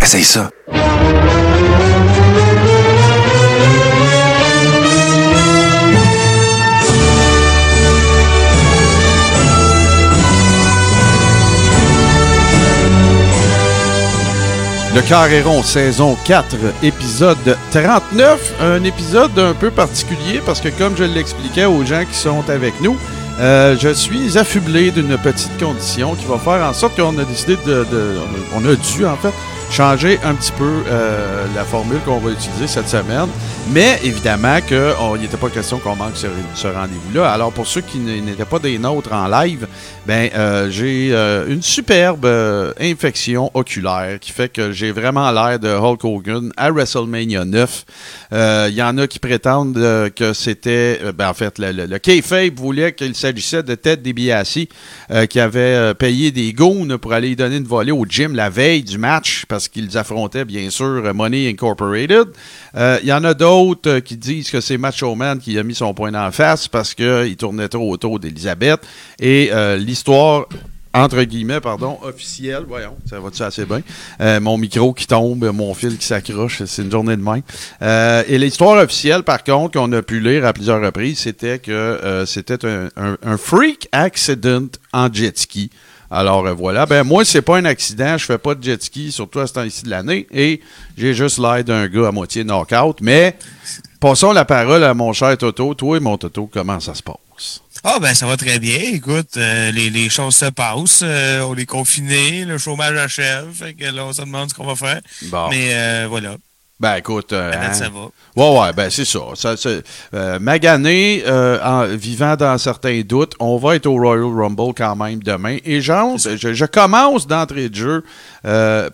Essaye ça. Le Carréron, saison 4, épisode 39. Un épisode un peu particulier parce que, comme je l'expliquais aux gens qui sont avec nous, euh, je suis affublé d'une petite condition qui va faire en sorte qu'on a décidé de, On a dû, en fait, changer un petit peu euh, la formule qu'on va utiliser cette semaine. Mais évidemment qu'il n'était pas question qu'on manque ce, rendez-vous-là. Alors, pour ceux qui n'étaient pas des nôtres en live, ben, euh, j'ai euh, une superbe euh, infection oculaire qui fait que j'ai vraiment l'air de Hulk Hogan à WrestleMania 9. Euh, Il y en a qui prétendent que c'était... ben, en fait, le, le, le voulait qu'il s'agissait de Ted DiBiase qui avait payé des goons pour aller donner une volée au gym la veille du match parce qu'ils affrontaient, bien sûr, Money Incorporated. Il y en a d'autres euh, qui disent que c'est Macho Man qui a mis son point en face parce qu'il tournait trop autour d'Elisabeth. Et euh, l'histoire entre guillemets, pardon, officielle, voyons, ça va-tu assez bien? Euh, mon micro qui tombe, mon fil qui s'accroche, c'est une journée de main. Euh, et l'histoire officielle, par contre, qu'on a pu lire à plusieurs reprises, c'était que euh, c'était un- un freak accident en jet ski. Alors euh, voilà, ben moi c'est pas un accident, je fais pas de jet ski, surtout à ce temps-ci de l'année, et j'ai juste l'air d'un gars à moitié knock-out, mais passons la parole à mon cher Toto. Toi et mon Toto, comment ça se passe? Ah ben ça va très bien. Écoute, euh, les, les choses se passent. euh, on est confinés, le chômage achève. Fait que là, on se demande ce qu'on va faire. Bon. Mais voilà, Ben écoute, euh, hein, ça va. Ouais, ouais, ben c'est ça. ça euh, magané, euh, en vivant dans certains doutes, on va être au Royal Rumble quand même demain. Et je, je commence d'entrée de jeu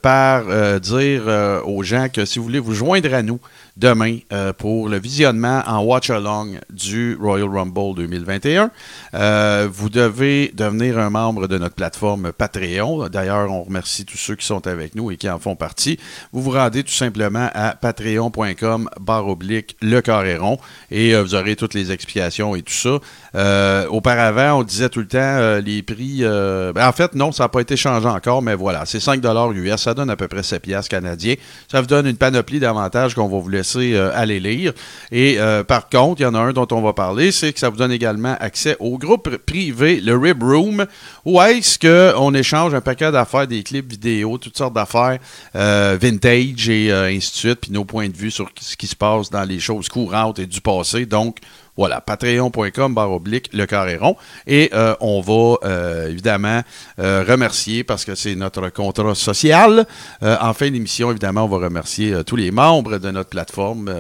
par dire aux gens que si vous voulez vous joindre à nous demain pour le visionnement en watch-along du Royal Rumble 2021, euh, vous devez devenir un membre de notre plateforme Patreon. D'ailleurs, on remercie tous ceux qui sont avec nous et qui en font partie. Vous vous rendez tout simplement à patreon.com barre oblique le carréron et euh, vous aurez toutes les explications et tout ça. Euh, auparavant, on disait tout le temps euh, les prix. ben, en fait, non, ça n'a pas été changé encore, mais voilà, c'est 5 US. Ça donne à peu près 7 piastres canadiens. Ça vous donne une panoplie d'avantages qu'on va vous laisser aller lire. Et par contre, il y en a un dont on va parler, c'est que ça vous donne également accès au groupe privé, le Rib Room, où est-ce qu'on échange un paquet d'affaires, des clips vidéo, toutes sortes d'affaires euh, vintage et euh, ainsi de suite, puis nos points de vue sur ce qui se passe dans les choses courantes et du passé. Donc, voilà, patreon.com barre oblique le carré rond. Et euh, on va euh, évidemment euh, remercier, parce que c'est notre contrat social. En fin d'émission, évidemment, on va remercier tous les membres de notre plateforme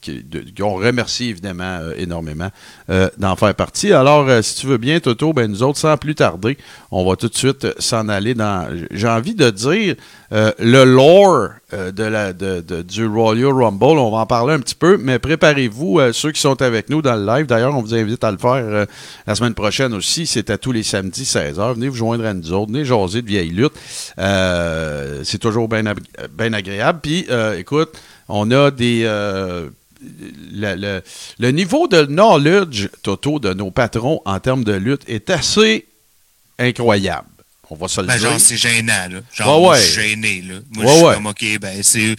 qui, ont remercié évidemment énormément d'en faire partie. Alors, si tu veux bien, Toto, ben, nous autres, sans plus tarder, on va tout de suite s'en aller dans, j'ai envie de dire, le lore euh, du Royal Rumble. On va en parler un petit peu, mais préparez-vous, euh, ceux qui sont avec nous dans le live. D'ailleurs, on vous invite à le faire euh, la semaine prochaine aussi. C'est à tous les samedis, 16h. Venez vous joindre à nous autres. Venez jaser de vieilles luttes. C'est toujours bien ab- bien agréable. Puis, écoute, on a des... le niveau de knowledge, Toto, de nos patrons en termes de lutte est assez incroyable. On va se le Ben, dire. genre, c'est gênant, là. Genre, Ouais, moi, ouais. je suis gêné, là. Moi, Ouais, je suis comme, OK, ben, c'est...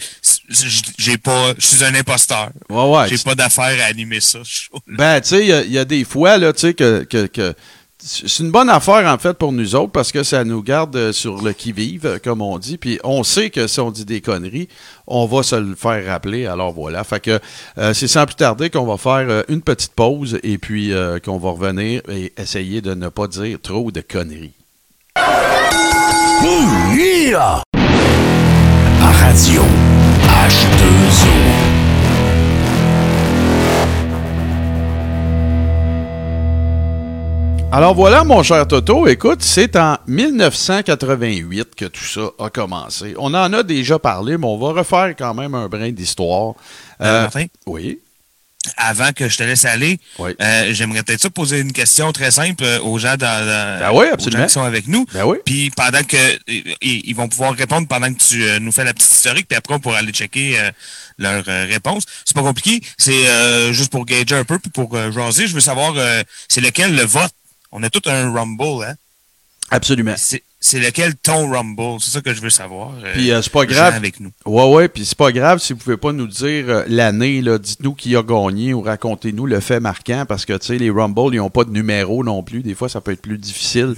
J'ai pas... Je suis un imposteur. Ouais, ouais. J'ai pas d'affaire à animer ça. Ben, tu sais, il y a- il y, a des fois, là, tu sais, que, que, que c'est une bonne affaire, en fait, pour nous autres, parce que ça nous garde euh, sur le qui-vive, euh, comme on dit. Puis on sait que si on dit des conneries, on va se le faire rappeler. Alors voilà. Fait que euh, c'est sans plus tarder qu'on va faire euh, une petite pause et puis euh, qu'on va revenir et essayer de ne pas dire trop de conneries. Yeah! À radio H2O. Alors voilà, mon cher Toto. Écoute, c'est en 1988 que tout ça a commencé. On en a déjà parlé, mais on va refaire quand même un brin d'histoire. Euh, Martin? oui. Avant que je te laisse aller, Oui. euh, j'aimerais peut-être ça poser une question très simple euh, aux gens, dans, dans- Ben oui, aux gens qui sont avec nous. Ben oui. Puis pendant que ils, ils vont pouvoir répondre pendant que tu euh, nous fais la petite historique, puis après on pourra aller checker euh, leur euh, réponse. C'est pas compliqué, c'est euh, juste pour gager un peu puis pour euh, jaser. Je veux savoir euh, c'est lequel le vote? On a tout un rumble, hein? Absolument. C'est c'est lequel ton Rumble? C'est ça que je veux savoir. Euh, puis euh, c'est pas grave. Avec nous. Ouais, ouais, puis c'est pas grave si vous pouvez pas nous dire euh, l'année, là. Dites-nous qui a gagné ou racontez-nous le fait marquant parce que, tu sais, les Rumble, ils ont pas de numéro non plus. Des fois, ça peut être plus difficile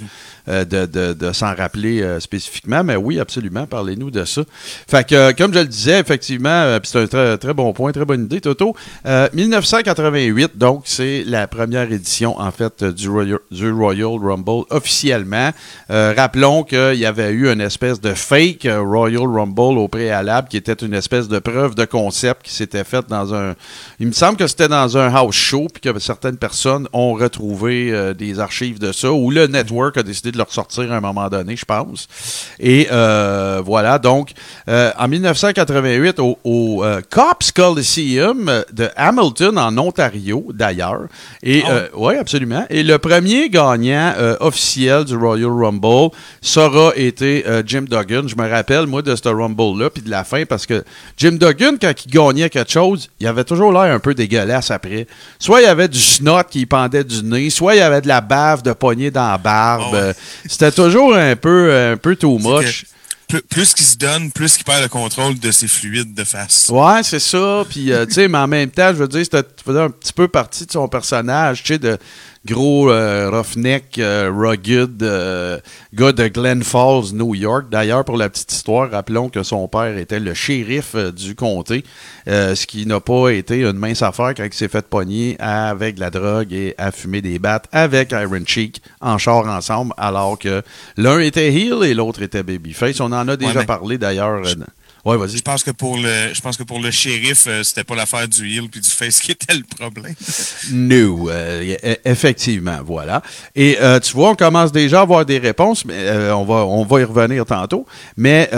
de, de, de s'en rappeler spécifiquement. Mais oui, absolument, parlez-nous de ça. Fait que, comme je le disais, effectivement, c'est un très, très bon point, très bonne idée, Toto. 1988, donc, c'est la première édition, en fait, du Royal, du Royal Rumble officiellement. rappelons qu'il y avait eu une espèce de fake euh, Royal Rumble au préalable qui était une espèce de preuve de concept qui s'était faite dans un. Il me semble que c'était dans un house show, puis que certaines personnes ont retrouvé euh, des archives de ça, ou le network a décidé de le ressortir à un moment donné, je pense. Et euh, voilà, donc, en 1988, au, au Cops Coliseum de Hamilton, en Ontario, d'ailleurs. Et ah oui, absolument. Et le premier gagnant officiel du Royal Rumble, ça aura été euh, Jim Duggan. Je me rappelle, moi, de ce Rumble-là, puis de la fin, parce que Jim Duggan, quand il gagnait quelque chose, il avait toujours l'air un peu dégueulasse après. Soit il y avait du snot qui pendait du nez, soit il y avait de la bave de poignée dans la barbe. Ah C'était toujours un peu, un peu too much plus, qu'il se donne, plus qu'il perd le contrôle de ses fluides de face. Ouais, c'est ça. Puis, euh, tu sais, mais en même temps, je veux dire, ça faisait un petit peu partie de son personnage, tu sais, de gros euh, roughneck, euh, rugged, euh, gars de Glen Falls, New York. D'ailleurs, pour la petite histoire, rappelons que son père était le shérif du comté, ce qui n'a pas été une mince affaire quand il s'est fait pogner avec de la drogue et à fumer des battes avec Iron Cheek en char ensemble, alors que l'un était heel et l'autre était babyface. On en a déjà parlé d'ailleurs. Ouais, vas-y. Je pense que pour le, je pense que pour le shérif, euh, c'était pas l'affaire du heel puis du face qui était le problème. no, euh, e, effectivement, voilà. Et euh, tu vois, on commence déjà à avoir des réponses, mais on va, on va y revenir tantôt. Mais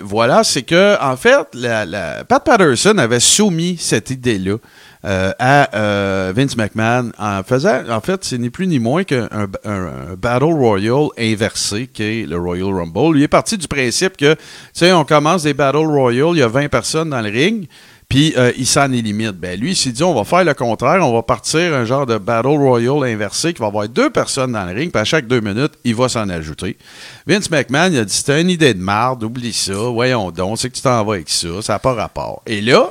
voilà, c'est que en fait, la, la, Pat Patterson avait soumis cette idée-là euh, à euh, Vince McMahon en faisant, en fait, c'est ni plus ni moins qu'un un, Battle Royal inversé qui est le Royal Rumble. Il est parti du principe que, tu sais, on commence des Battle Royal, il y a 20 personnes dans le ring, puis euh, il s'en limite. Ben lui, il s'est dit, on va faire le contraire, on va partir un genre de Battle Royal inversé qui va avoir deux personnes dans le ring, puis à chaque deux minutes, il va s'en ajouter. Vince McMahon, il a dit, c'était une idée de marde, oublie ça, voyons donc, c'est que tu t'en vas avec ça, ça n'a pas rapport. Et là,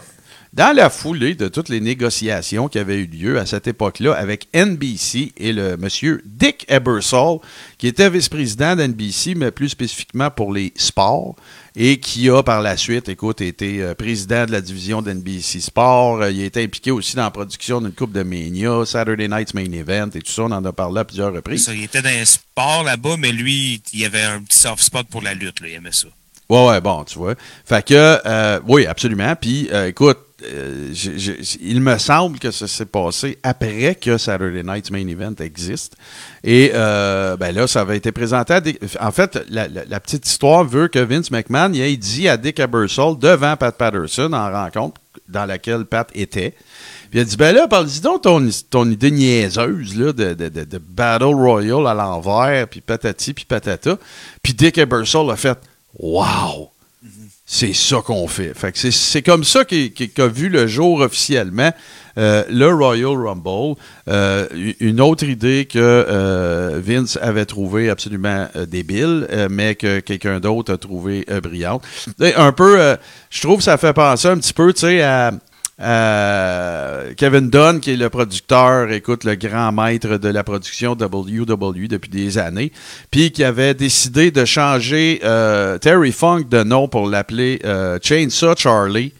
dans la foulée de toutes les négociations qui avaient eu lieu à cette époque-là avec NBC et le monsieur Dick Ebersol, qui était vice-président d'NBC, mais plus spécifiquement pour les sports, et qui a par la suite, écoute, été euh, président de la division d'NBC Sport. Euh, il a été impliqué aussi dans la production d'une coupe de Mania, Saturday Night's Main Event et tout ça. On en a parlé à plusieurs reprises. il était dans les sports là-bas, mais lui, il avait un petit soft spot pour la lutte. Là, il aimait ça. Ouais, ouais, bon, tu vois. Fait que, euh, oui, absolument. Puis, écoute, euh, il me semble que ça s'est passé après que Saturday Night's Main Event existe. Et euh, ben là, ça avait été présenté à En fait, la, petite histoire veut que Vince McMahon ait dit à Dick Ebersol devant Pat Patterson en rencontre dans laquelle Pat était. Puis il a dit Ben là, parle-y donc ton, ton idée niaiseuse là, de, de, Battle Royale à l'envers, puis patati, puis patata. Puis Dick Ebersol a fait Wow! C'est ça qu'on fait. fait c'est comme ça qu'a vu le jour officiellement euh, le Royal Rumble. Euh, une autre idée que euh, Vince avait trouvée absolument débile, mais que quelqu'un d'autre a trouvé brillante. Un peu, je trouve que ça fait penser un petit peu, tu sais, à euh, Kevin Dunn, qui est le producteur, écoute, le grand maître de la production WWE depuis des années, puis qui avait décidé de changer euh, Terry Funk de nom pour l'appeler euh, Chainsaw Charlie.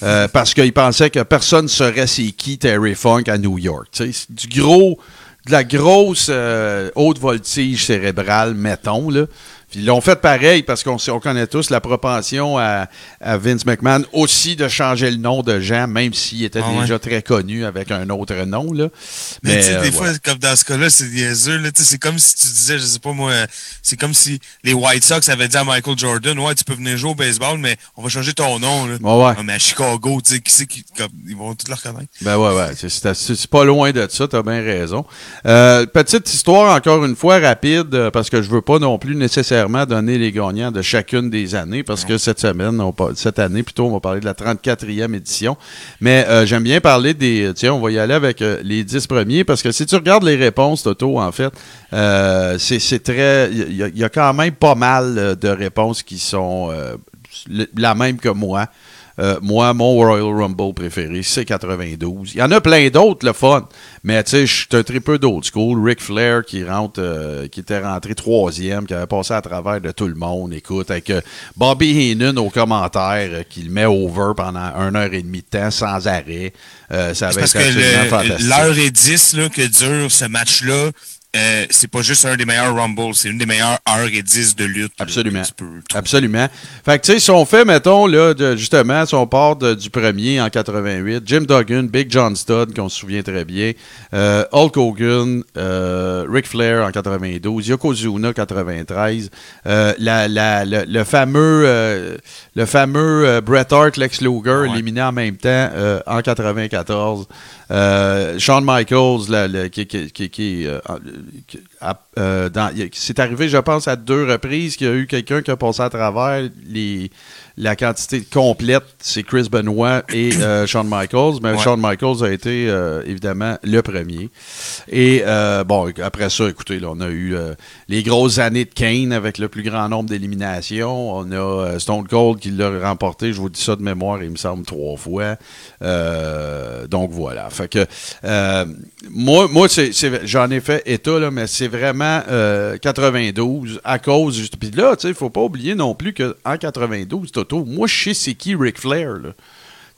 parce qu'il pensait que personne ne saurait c'est qui Terry Funk à New York. C'est du gros, de la grosse haute voltige cérébrale, mettons. Là. Puis ils l'ont fait pareil parce qu'on on connaît tous la propension à, Vince McMahon aussi de changer le nom de Jean, même s'il était ah déjà très connu avec un autre nom. Là. Mais, tu sais, des euh, fois, comme dans ce cas-là, c'est niaiseux. C'est comme si tu disais, je sais pas moi, c'est comme si les White Sox avaient dit à Michael Jordan, ouais, tu peux venir jouer au baseball, mais on va changer ton nom. Là. ouais. Ah, mais à Chicago, tu sais, qui c'est qui, ils vont tous le reconnaître. Ben ouais, ouais, c'est pas loin de ça, t'as bien raison. Euh, petite histoire, encore une fois, rapide, parce que je veux pas non plus nécessairement donner les gagnants de chacune des années parce que cette semaine, on, cette année plutôt, on va parler de la 34e édition. Mais euh, j'aime bien parler des. Tiens, on va y aller avec euh, les 10 premiers parce que si tu regardes les réponses, Toto, en fait, euh, c'est très. Il y, y, a quand même pas mal de réponses qui sont la même que moi. Euh, moi, mon Royal Rumble préféré, c'est 92. Il y en a plein d'autres, le fun. Mais tu sais, je suis un très peu d'old school. Ric Flair qui rentre, euh, qui était rentré troisième, qui avait passé à travers de tout le monde. Écoute, avec euh, Bobby Heenan au commentaire, qui le met over pendant une heure et demie de temps sans arrêt. ça avait été absolument fantastique. L'heure et dix là, que dure ce match-là, euh, c'est pas juste un des meilleurs Rumbles, c'est une des meilleures heures et dix de lutte. Absolument. Absolument. Fait que, tu sais, si on fait, mettons, là, justement, si on part du premier en 88, Jim Duggan, Big John Studd, qu'on se souvient très bien, euh, Hulk Hogan, euh, Ric Flair en 92, Yokozuna 93, euh, la, la, le, fameux, le fameux Bret Hart, Lex Luger, éliminé en même temps en 94. Euh, Shawn Michaels, qui, qui, euh, euh, c'est arrivé, je pense, à deux reprises qu'il y a eu quelqu'un qui a passé à travers les, la quantité complète, c'est Chris Benoit et euh, Shawn Michaels. Mais Shawn Michaels a été euh, évidemment le premier. Et euh, bon, après ça, écoutez, là, on a eu les grosses années de Kane avec le plus grand nombre d'éliminations. On a Stone Cold qui l'a remporté, je vous dis ça de mémoire, il me semble trois fois. donc voilà. Fait que moi, moi j'en ai fait état, là, mais c'est vraiment 92 à cause. Puis là, tu sais, il faut pas oublier non plus qu'en 92, moi, je sais c'est qui Ric Flair.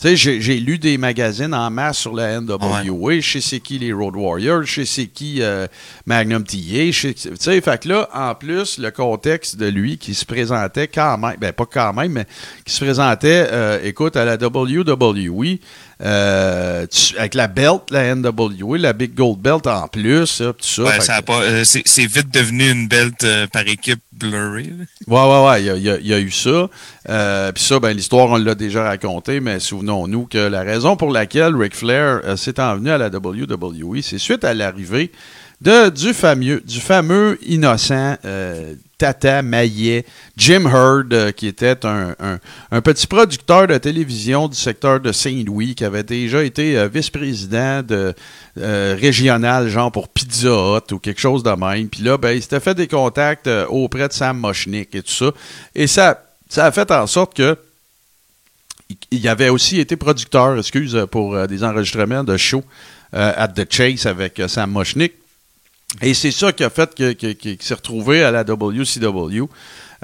J'ai, j'ai lu des magazines en masse sur la NWA. Je sais c'est qui les Road Warriors. Je sais c'est qui euh, Magnum TA. Fait que là, en plus, le contexte de lui qui se présentait quand même, ben pas quand même, mais qui se présentait, euh, écoute, à la WWE, euh, avec la belt, la NWA, la Big Gold Belt en plus, tout ça. Euh, c'est vite devenu une belt euh, par équipe blurry. Ouais, ouais, ouais, il y, a, eu ça. Puis ça, ben, l'histoire, on l'a déjà raconté, mais souvenons-nous que la raison pour laquelle Ric Flair s'est envenu à la WWE, c'est suite à l'arrivée de, du, fameux, du fameux innocent Tata Maillet, Jim Hurd, euh, qui était un, petit producteur de télévision du secteur de Saint-Louis, qui avait déjà été euh, vice-président de euh, régional, genre pour Pizza Hut ou quelque chose de même. Puis là, ben, il s'était fait des contacts auprès de Sam Moschnick et tout ça. Et ça, ça a fait en sorte que il avait aussi été producteur, excuse, pour des enregistrements de shows at The Chase avec Sam Moschnick. Et c'est ça qui a fait qu'il s'est retrouvé à la WCW.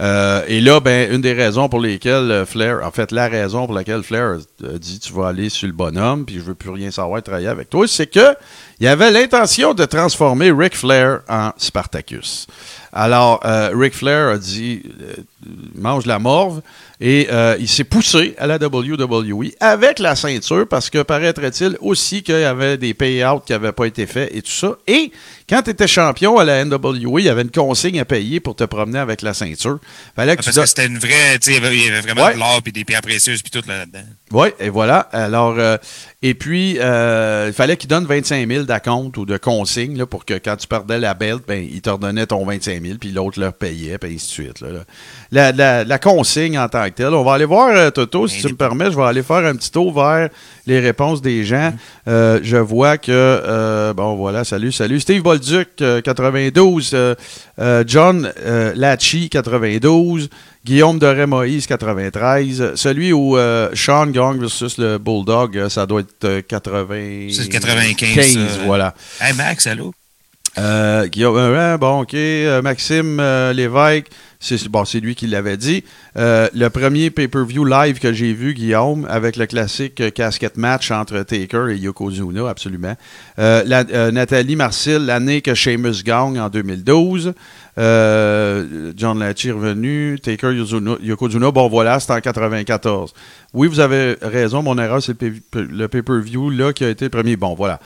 Euh, et là, ben, une des raisons pour lesquelles euh, Flair, en fait, la raison pour laquelle Flair a dit tu vas aller sur le bonhomme, puis je veux plus rien savoir travailler avec toi, c'est que il avait l'intention de transformer Ric Flair en Spartacus. Alors, euh, Ric Flair a dit mange la morve. Et euh, il s'est poussé à la WWE avec la ceinture parce que paraîtrait-il aussi qu'il y avait des payouts qui n'avaient pas été faits et tout ça. Et quand tu étais champion à la NWA, il y avait une consigne à payer pour te promener avec la ceinture. Fallait que parce que c'était une vraie, il y avait vraiment de l'or et des pierres précieuses puis tout là-dedans. Oui, et voilà. Alors, euh, et puis, euh, il fallait qu'il donne 25 000 d'acompte ou de consigne pour que quand tu perdais la belt, ben, il te redonnait ton 25 000 puis l'autre leur payait, puis ainsi de suite. La, la, la, consigne en tant que telle. On va aller voir, euh, Toto, si tu me permets, je vais aller faire un petit tour vers les réponses des gens. Euh, je vois que, euh, bon, voilà, salut, salut. Steve Bolduc, 92. John Lachi, 92. Guillaume de Moïse, 93. Celui où Sean Gong versus le Bulldog, ça doit être 80... C'est 95. voilà. Hey, Max, allô? Guillaume, bon, OK. Maxime Lévesque, c'est lui qui l'avait dit. Euh, le premier pay-per-view live que j'ai vu, Guillaume, avec le classique euh, casquette match entre Taker et Yokozuna, absolument. Euh, Nathalie Marcil, l'année que Sheamus gagne en 2012. John Latchy revenu. Taker Yokozuna, bon voilà, c'est en 94. Oui, vous avez raison, mon erreur, c'est le pay-per-view là qui a été le premier. Bon, voilà.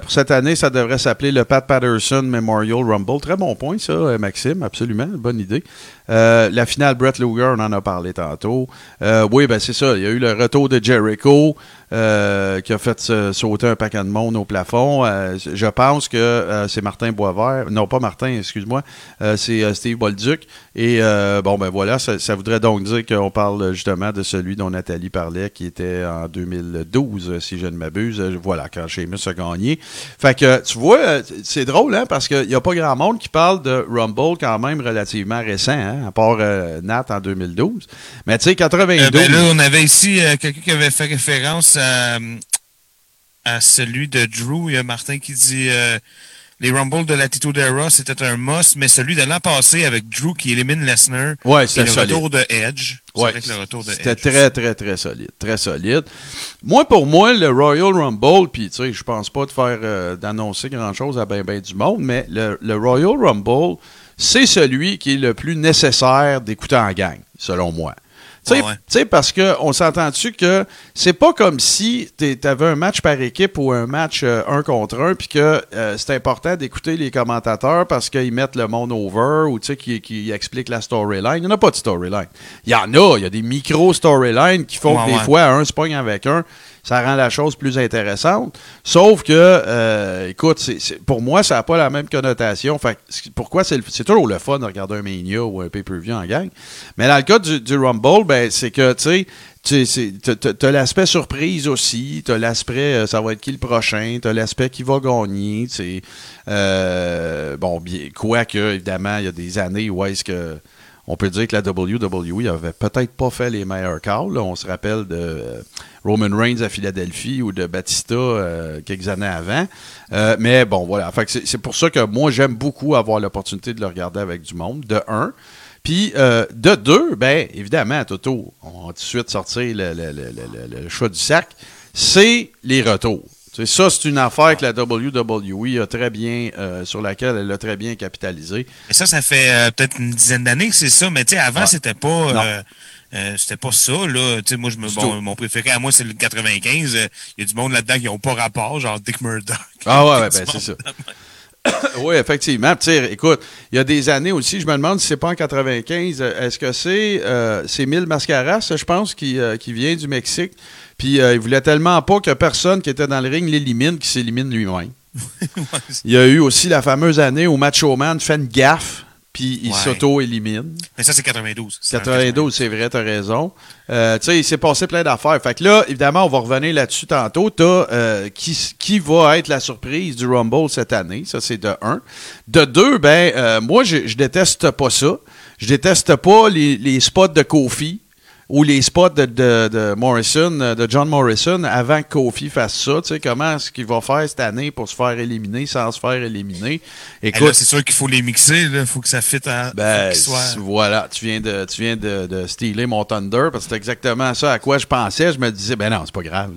pour cette année, ça devrait s'appeler le Pat Patterson Memorial Rumble. Très bon point, ça, Maxime, absolument, bonne idée. Euh, la finale Brett Luger, on en a parlé tantôt. Euh, oui, ben c'est ça. Il y a eu le retour de Jericho euh, qui a fait sauter un paquet de monde au plafond. je pense que c'est Martin Boisvert. Non, pas Martin, excuse-moi. c'est Steve Bolduc Et euh, bon, ben voilà, ça, ça voudrait donc dire qu'on parle justement de celui dont Nathalie parlait, qui était en 2012, si je ne m'abuse. Voilà, quand Sheamus a gagné. Fait que, tu vois, c'est drôle, hein, parce qu'il n'y a pas grand monde qui parle de Rumble quand même relativement récent, hein, à part euh, Nat en 2012. Mais tu sais, 92... Euh, ben là, on avait ici euh, quelqu'un qui avait fait référence à, à celui de Drew. Il y a Martin qui dit... Les Rumbles de l'Attitude Era, c'était un must, mais celui de l'an passé avec Drew qui élimine Lesnar Ouais, c'était le solide. retour de Edge. C'est Ouais, C'était très, très, très solide. Très solide. Moi, pour moi, le Royal Rumble, puis tu sais, je pense pas de faire euh, d'annoncer grand-chose à ben ben du monde, mais le, le Royal Rumble, c'est celui qui est le plus nécessaire d'écouter en gang, selon moi. Tu sais, parce qu'on s'entend-tu que c'est pas comme si tu avais un match par équipe ou un match euh, un contre un, puis que euh, c'est important d'écouter les commentateurs parce qu'ils mettent le monde over ou qui, qui expliquent la storyline. Il n'y en a pas de storyline. Il y en a, il y a des micro-storylines qui font Ouais, que des ouais. fois, un se pogne avec un. Ça rend la chose plus intéressante. Sauf que, euh, écoute, pour moi, ça n'a pas la même connotation. Fait pourquoi c'est toujours le fun de regarder un Mania ou un pay-per-view en gang. Mais dans le cas du, Rumble, ben, c'est que, tu sais, t'as- l'aspect surprise aussi, t'as l'aspect euh, ça va être qui le prochain, t'as l'aspect qui va gagner. Euh, bon, bien, quoique, évidemment, il y a des années où est-ce que on peut dire que la WWE avait peut-être pas fait les meilleurs calls. On se rappelle de Roman Reigns à Philadelphie ou de Batista euh, quelques années avant. Euh, mais bon, voilà. Fait que c'est pour ça que moi, j'aime beaucoup avoir l'opportunité de le regarder avec du monde, de un. Puis euh, de deux, ben évidemment, Toto, on va tout de suite sortir le, le, le, le- le chat du sac, c'est les retours. Tu sais, ça, c'est une affaire que la WWE a très bien, euh, sur laquelle elle a très bien capitalisé. Mais ça, ça fait euh, peut-être une dizaine d'années que c'est ça. Mais tu sais, avant, Ouais. c'était pas. Euh, euh, c'était pas ça, là. Tu sais, moi, je me, bon, mon préféré à moi, c'est le 95. Il y a du monde là-dedans qui n'ont pas rapport, genre Dick Murdoch. Ah ouais, ouais, ben c'est ça. Oui, effectivement. Puis, tu sais, écoute, il y a des années aussi, je me demande si c'est pas en 95, euh, est-ce que c'est euh, c'est Mil Mascaras, je pense, qui, euh, qui vient du Mexique. Puis euh, il voulait tellement pas que personne qui était dans le ring l'élimine qu'il s'élimine lui-même. Il y a eu aussi la fameuse année où Macho Man fait une gaffe, puis il Ouais. s'auto-élimine. Mais ça, c'est 92. C'est en 92, c'est vrai, t'as raison. Euh, tu sais, il s'est passé plein d'affaires. Fait que là, évidemment, on va revenir là-dessus tantôt. T'as euh, qui, qui va être la surprise du Rumble cette année? Ça, c'est de un. De deux, ben, euh, moi, je, je déteste pas ça. Je déteste pas les, les spots de Kofi ou les spots de, de, de Morrison, euh, de John Morrison, avant que Kofi fasse ça. Tu sais, comment est-ce qu'il va faire cette année pour se faire éliminer sans se faire éliminer? Écoute, c'est sûr qu'il faut les mixer. Il faut que ça fitte en. ben, voilà, tu viens de, tu viens de, de stealer mon Thunder parce que c'est exactement ça à quoi je pensais. Je me disais, ben non, c'est pas grave.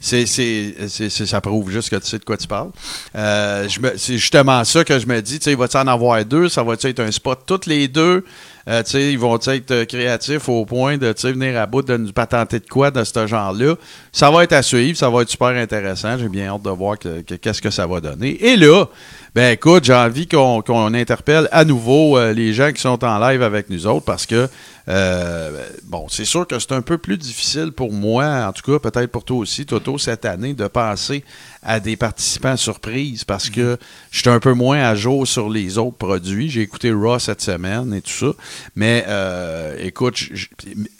C'est, c'est, c'est- c'est- ça prouve juste que tu sais de quoi tu parles. Euh, c'est justement ça que je me dis, tu sais, va-tu en avoir deux? Ça va être un spot toutes les deux? Euh, ils vont être euh, créatifs au point de venir à bout de nous patenter de quoi de ce genre-là. Ça va être à suivre, ça va être super intéressant. J'ai bien hâte de voir que- que- qu'est-ce que ça va donner. Et là, ben écoute, j'ai envie qu'on qu'on interpelle à nouveau euh, les gens qui sont en live avec nous autres parce que, euh, bon, c'est sûr que c'est un peu plus difficile pour moi, en tout cas peut-être pour toi aussi, Toto, cette année, de penser à des participants surprises parce que je suis un peu moins à jour sur les autres produits. J'ai écouté Raw cette semaine et tout ça. Mais euh, écoute,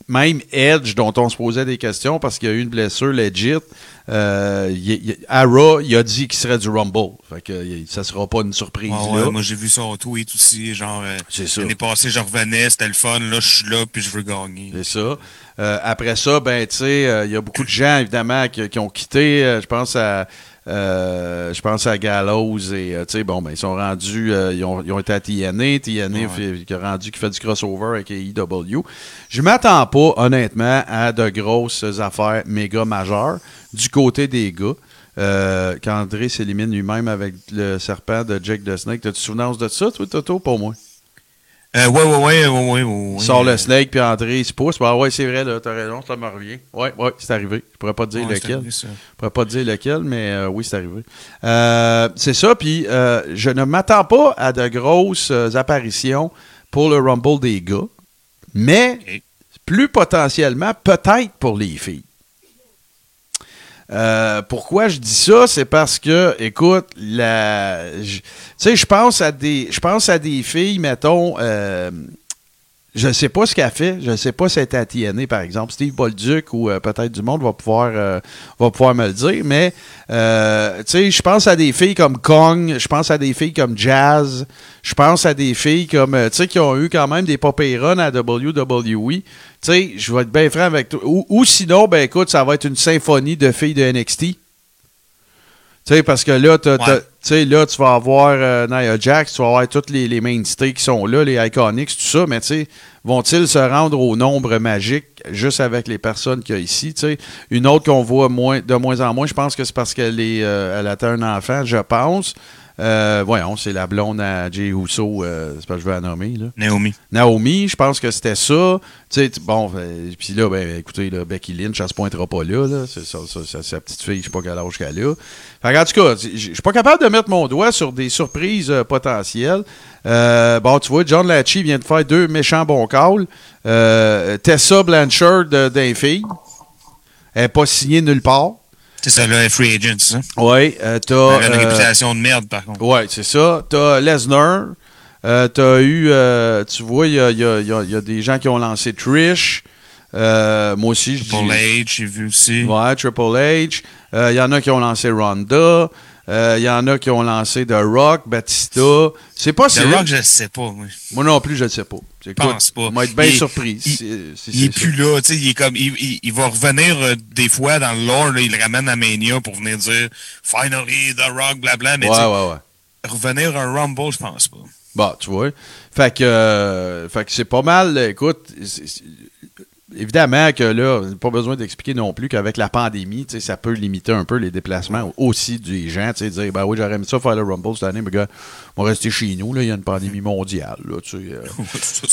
même Edge, dont on se posait des questions parce qu'il y a eu une blessure legit, euh, il- il- a dit qu'il serait du Rumble. Fait que il- ça sera pas une surprise Ouais, ouais, là. moi, j'ai vu son tweet aussi. Genre, euh, l'année passée, je revenais, c'était le fun. Là, je suis là, puis je veux gagner. C'est ça. Euh, après ça, ben, tu sais, euh, il y a beaucoup de gens, évidemment, qui, qui ont quitté. Euh, je pense à. Euh, je pense à Gallows et euh, tu sais bon ben ils sont rendus euh, ils, ont, ils ont été à TNA TNA Ouais. fait- qui a rendu qui fait du crossover avec AEW je m'attends pas honnêtement à de grosses affaires méga majeures du côté des gars. Euh, qu'André s'élimine lui-même avec le serpent de Jake the Snake. T'as-tu souvenance de ça toi Toto pour moi? Euh, ouais, ouais, ouais, ouais, ouais, ouais. sort le snake, puis André, il se pousse. Ah ouais, c'est vrai, là, t'as raison, ça me revient. Ouais, ouais, c'est arrivé. Je pourrais pas te dire ouais, lequel. arrivé. Je pourrais pas te dire lequel, mais euh, oui, c'est arrivé. Euh, c'est ça, puis euh, je ne m'attends pas à de grosses apparitions pour le Rumble des gars, mais plus potentiellement, peut-être pour les filles. Euh, pourquoi je dis ça, c'est parce que, écoute, la, tu sais, je pense à des, je pense à des filles, mettons, euh, je ne sais pas ce qu'elle fait. Je ne sais pas si elle à TNA, par exemple. Steve Bolduc ou euh, peut-être du monde va pouvoir, euh, va pouvoir me le dire. Mais, euh, tu sais, je pense à des filles comme Kong. Je pense à des filles comme Jazz. Je pense à des filles comme, euh, tu sais, qui ont eu quand même des pop runs à WWE. Tu sais, je vais être bien franc avec toi. Ou, ou sinon, ben écoute, ça va être une symphonie de filles de NXT. Tu sais, parce que là, t'as- Ouais. là, tu vas avoir euh, Nia Jax, tu vas avoir toutes les, les mainstays qui sont là, les Iconics, tout ça, mais tu sais, vont-ils se rendre au nombre magique juste avec les personnes qu'il y a ici? Tu sais, une autre qu'on voit moins, de moins en moins, je pense que c'est parce qu'elle est, euh, elle a un enfant, je pense. Euh, voyons, c'est la blonde à Jay euh, c'est pas que je veux la nommer, là. Naomi. Naomi, je pense que c'était ça. Bon, euh, puis là, ben, écoutez, là, Becky Lynch, elle se pointera pas là. là. C'est ça, ça, ça, sa petite fille, je sais pas quel âge qu'elle a. Fait que, en tout cas, je suis pas capable de mettre mon doigt sur des surprises euh, potentielles. Euh, bon, tu vois, John Lachey vient de faire deux méchants bons calls. Euh, Tessa Blanchard d'un fille. Elle n'est pas signée nulle part. C'est ça, là, Free Agent, c'est ça? Oui, euh, t'as. A une euh, réputation de merde, par contre. Ouais, c'est ça. T'as Lesnar. Euh, t'as eu, euh, tu vois, il y a, y a- y a- y a des gens qui ont lancé Trish. Euh, moi aussi, je dis. Triple H, j'ai vu aussi. Ouais, Triple H. Euh, Il y en a qui ont lancé Ronda. Euh, Il y en a qui ont lancé The Rock, Batista. C'est pas. The Rock, je le sais pas, oui. Moi non plus, je ne sais pas. Je pense pas. On va être bien surpris. il- si- si Il est c'est plus là, tu sais, il est comme, il, il- il va revenir euh, des fois dans le lore, là, il le ramène à Mania pour venir dire Finally, The Rock, blabla, mais Ouais, ouais, ouais. revenir à un Rumble, je pense pas. Bon, tu vois. Fait que, euh, fait que c'est pas mal. Écoute, évidemment que là, pas besoin d'expliquer non plus qu'avec la pandémie, ça peut limiter un peu les déplacements aussi des gens. Tu sais, dire, ben oui, j'aurais aimé ça faire le Rumble cette année, mais gars, on va rester chez nous. Là, il y a une pandémie mondiale. Là, tu sais, euh, c'est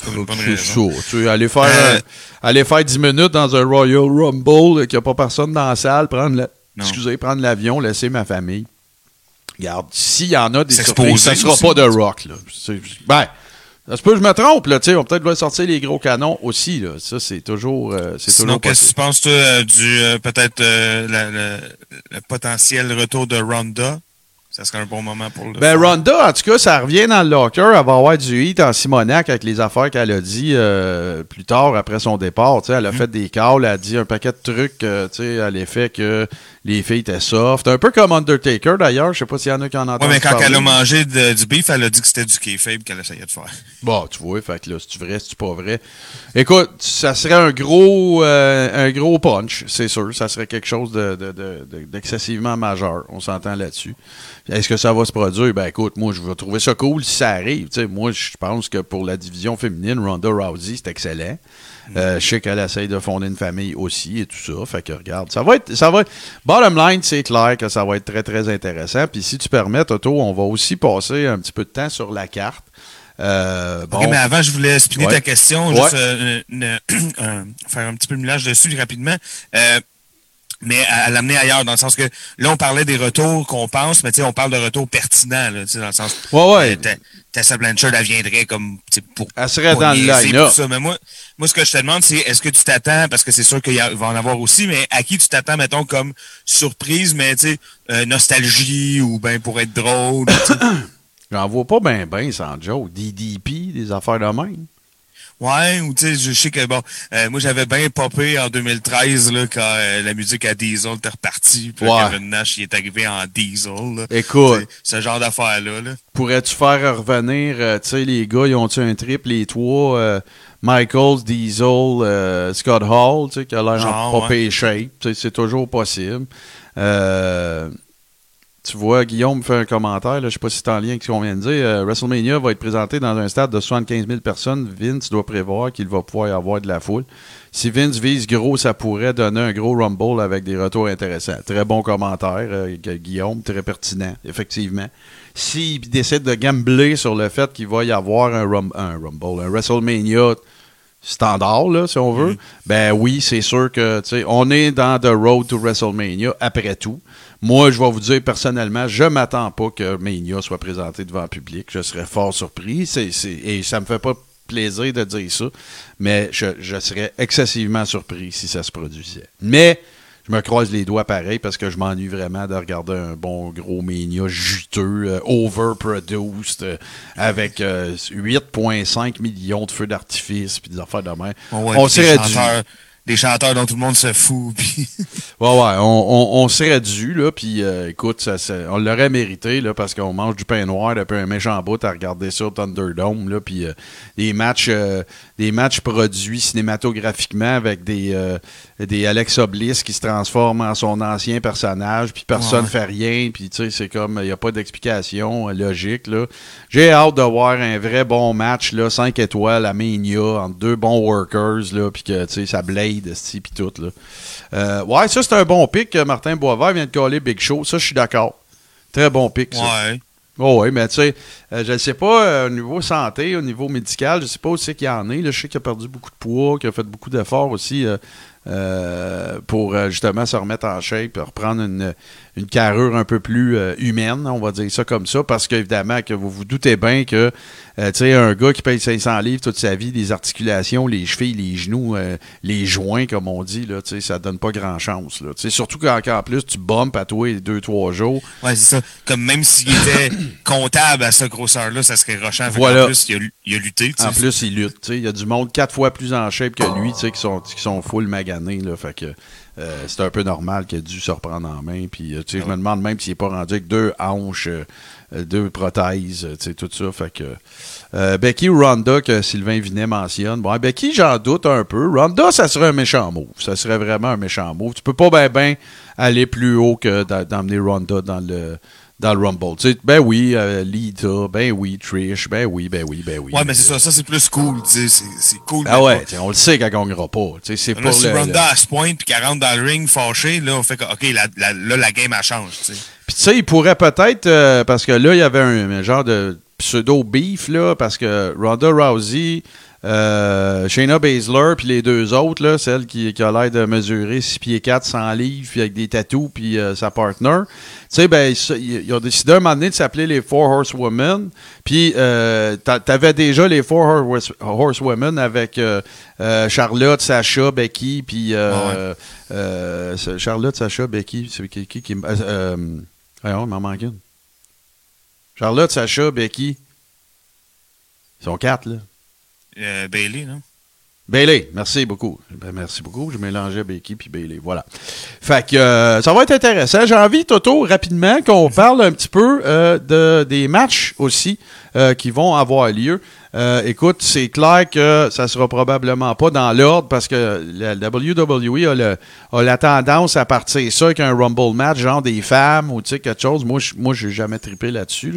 ça. Tu sais, aller faire, Euh, aller faire 10 minutes dans un Royal Rumble, qu'il n'y a pas personne dans la salle, prendre la- excusez, prendre l'avion, laisser ma famille. Regarde, s'il y en a des surprises, ça sera aussi. pas de rock. Là. Ben, ça se peut que je me trompe. Là, tu sais, on peut peut-être sortir les gros canons aussi. Là. Ça, c'est toujours, euh, c'est toujours qu'est-ce que tu penses, toi, euh, du euh, peut-être euh, le, potentiel retour de Ronda? Ça serait un bon moment pour le Ben. Ronda, en tout cas, ça revient dans le locker. Elle va avoir du hit en Simonac avec les affaires qu'elle a dit plus tard, après son départ. Tu sais, elle a fait des calls, elle a dit un paquet de trucs tu sais, à l'effet que les filles étaient soft. Un peu comme Undertaker, d'ailleurs. Je sais pas s'il y en a qui en entendent Ouais, mais quand elle a mangé de- du beef, elle a dit que c'était du kayfabe qu'elle essayait de faire. Bon, tu vois, fait que là, c'est-tu vrai, c'est-tu pas vrai? Écoute, ça serait un gros euh, un gros punch, c'est sûr. Ça serait quelque chose de, de- de- de- d'excessivement majeur. On s'entend là-dessus. Est-ce que ça va se produire? Ben écoute, moi, je vais trouver ça cool si ça arrive. Tu sais, moi, je pense que pour la division féminine, Ronda Rousey, c'est excellent. Euh, je sais qu'elle essaye de fonder une famille aussi et tout ça. Fait que regarde, ça va être. Ça va être bottom line, c'est clair que ça va être très, très intéressant. Puis si tu permets, Toto, on va aussi passer un petit peu de temps sur la carte. Euh, bon. Mais avant, je voulais expliquer Ouais. ta question, Ouais. juste euh, une- faire un petit peu de millage dessus rapidement. Mais à, à l'amener ailleurs, dans le sens que là, on parlait des retours qu'on pense, mais tu sais, on parle de retours pertinents, là, tu sais, dans le sens. Ouais, ouais. euh, Tessa Blanchard, elle viendrait comme, tu sais, pour. Elle serait pour dans le niaiser, ça. Mais moi, moi, ce que je te demande, c'est est-ce que tu t'attends, parce que c'est sûr qu'il va en avoir aussi, mais à qui tu t'attends, mettons, comme surprise, mais tu sais, euh, nostalgie ou ben pour être drôle. J'en vois pas ben ben sans joke. DDP, des affaires de même. Ouais, ou tu sais, je sais que bon, euh, moi j'avais bien popé en 2013 là, quand euh, la musique à Diesel était repartie, puis là, Ouais. Kevin Nash il est arrivé en Diesel. Là. Écoute, ce genre d'affaire-là. Là. pourrais-tu faire revenir, euh, tu sais, les gars, ils ont-tu un trip, les trois, euh, Michaels, Diesel, euh, Scott Hall, tu sais, qui a l'air en pay shape, tu sais, c'est toujours possible. Euh, tu vois, Guillaume fait un commentaire, là, je sais pas si c'est en lien avec ce qu'on vient de dire. euh, WrestleMania va être présenté dans un stade de 75 000 personnes. Vince doit prévoir qu'il va pouvoir y avoir de la foule. Si Vince vise gros, ça pourrait donner un gros Rumble avec des retours intéressants. Très bon commentaire, euh, Gu- Guillaume, très pertinent, effectivement. S'il décide de gambler sur le fait qu'il va y avoir un, Rum- un Rumble, un WrestleMania standard, là, si on veut, ben oui, c'est sûr que tu sais, on est dans The Road to WrestleMania après tout. Moi, je vais vous dire personnellement, je m'attends pas que Mania soit présenté devant le public. Je serais fort surpris. Et ça me fait pas plaisir de dire ça, mais je, je serais excessivement surpris si ça se produisait. Mais je me croise les doigts pareil parce que je m'ennuie vraiment de regarder un bon gros Mania juteux, euh, overproduced, euh, avec 8,5 millions de feux d'artifice puis des affaires de main. on serait dû des chanteurs dont tout le monde se fout. Puis... ouais, ouais, on, on, serait dû, là, puis euh, écoute, ça, on l'aurait mérité, là, parce qu'on mange du pain noir depuis un méchant bout à regarder ça au Thunderdome, là, puis euh, des matchs euh, des matchs produits cinématographiquement avec des, des Alexa Bliss qui se transforment en son ancien personnage, puis personne ne fait rien, puis tu sais, c'est comme, il n'y a pas d'explication logique, là. J'ai hâte de voir un vrai bon match, là, 5 étoiles à Mania, entre deux bons workers, là, puis que, tu sais, ça blade de puis tout. Là. Euh, ouais, ça, c'est un bon pic. Martin Boisvert vient de coller Big Show. Ça, je suis d'accord. Très bon pic, ça. Ouais. Oh oui, mais tu sais, euh, je ne sais pas, euh, au niveau santé, au niveau médical, je ne sais pas où c'est qu'il y en est. Là, je sais qu'il a perdu beaucoup de poids, qu'il a fait beaucoup d'efforts aussi pour justement se remettre en shape, reprendre une, une carrure un peu plus humaine, on va dire ça comme ça, parce qu'évidemment, que vous vous doutez bien que euh, tu sais, un gars qui paye 500 livres toute sa vie, les articulations, les chevilles, les genoux, euh, les joints, comme on dit, là, tu sais, ça donne pas grand chance. Là. Surtout quand, en plus tu bombes à toi deux, trois jours. Ouais, c'est ça. Comme même s'il était comptable à cette grosseur-là, ça serait rochant. Voilà. En plus, il a, il a lutté. En plus, il lutte. Il y a du monde quatre fois plus en shape que lui, tu sais, qui sont, qui sont full maganés. Là, fait que. Euh, c'est un peu normal qu'il ait dû se reprendre en main. Puis, tu sais, je me demande même s'il n'est pas rendu avec deux hanches, deux prothèses, tu sais, tout ça. Fait que, euh, Becky ou Ronda que Sylvain Vinet mentionne. Bon, Becky, j'en doute un peu. Ronda, ça serait un méchant move. Ça serait vraiment un méchant move. Tu peux pas bien ben aller plus haut que d'emmener Ronda dans le dans le Rumble. Tu sais, ben oui, euh, Lita, ben oui, Trish, ben oui, ben oui, ben oui. Ouais, mais c'est ça, ça c'est plus cool, tu sais, c'est cool. Ah ouais, on le sait qu'elle gagnera pas. Tu sais, c'est pour si Ronda le... se pointe puis qu'elle rentre dans le ring fâchée, là, on fait que, OK, là, la game, elle change, tu sais. Puis tu sais, il pourrait peut-être, euh, parce que là, il y avait un genre de pseudo-beef, là, parce que Ronda Rousey, euh, Shayna Baszler, puis les deux autres, là, celle qui, a l'air de mesurer 6 pieds 4, 100 livres, puis avec des tatous, puis euh, sa partner, tu sais, ben, ils ont décidé un moment donné de s'appeler les Four Horsewomen, puis euh, t'avais déjà les Four Horsewomen avec euh, Charlotte, Sacha, Becky, puis ah Charlotte, Sacha, Becky, c'est qui qui... qui il m'en manque une. Charlotte, Sacha, Becky. Ils sont quatre, là. Euh, Bailey, non? Bailey, merci beaucoup. Ben, merci beaucoup. Je mélangeais Becky puis Bailey. Voilà. Fait euh, ça va être intéressant. J'ai envie, Toto, rapidement, qu'on parle un petit peu euh, de, des matchs aussi qui vont avoir lieu. Euh, écoute, c'est clair que ça sera probablement pas dans l'ordre parce que la WWE a, la tendance à partir ça avec un Rumble match, genre des femmes ou quelque chose. Moi, je moi, j'ai jamais trippé là-dessus.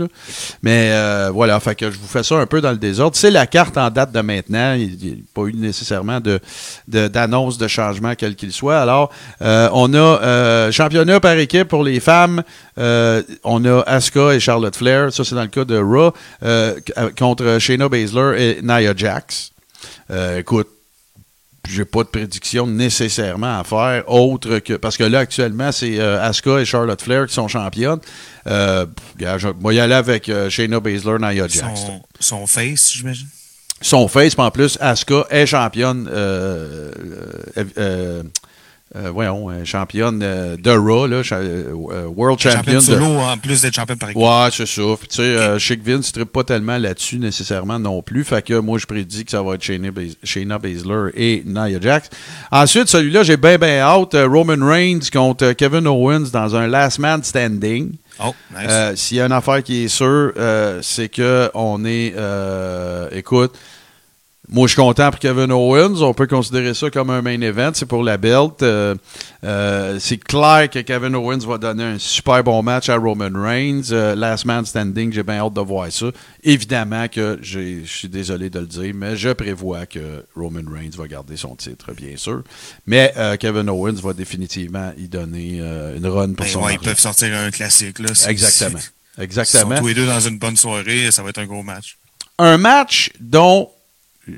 Mais euh, voilà, fait que je vous fais ça un peu dans le désordre. C'est la carte en date de maintenant. Il n'y a pas eu nécessairement de, d'annonce de, changement quel qu'il soit. Alors, euh, on a championnat par équipe pour les femmes. On a Asuka et Charlotte Flair. Ça, c'est dans le cas de Raw contre Shayna Baszler et Nia Jax. Euh, écoute, j'ai pas de prédiction nécessairement à faire autre que parce que là actuellement c'est euh, Asuka et Charlotte Flair qui sont championnes. Euh, je vais y aller avec euh, Shayna Baszler, Nia Jax. Son, son face, j'imagine? Son face, en plus Asuka est championne euh, voyons, euh, championne euh, de Raw, là, World Champion. solo, en plus d'être championne par équipe. Ouais, c'est ça. Tu sais, Chick Vince ne pas tellement là-dessus nécessairement non plus. Fait que moi, je prédis que ça va être Shayna, Baszler et Nia Jax. Ensuite, celui-là, j'ai bien, bien hâte. Roman Reigns contre Kevin Owens dans un Last Man Standing. Oh, nice. S'il y a une affaire qui est sûre, c'est qu'on est, écoute, moi, je suis content pour Kevin Owens. On peut considérer ça comme un main event. C'est pour la belt. Euh, euh, c'est clair que Kevin Owens va donner un super bon match à Roman Reigns. Euh, last man standing, j'ai bien hâte de voir ça. Évidemment que je suis désolé de le dire, mais je prévois que Roman Reigns va garder son titre, bien sûr. Mais Kevin Owens va définitivement y donner une run pour ben son ouais, Ils peuvent sortir un classique. Là, Exactement. Exactement. Ils sont tous les deux dans une bonne soirée. Ça va être un gros match. Un match dont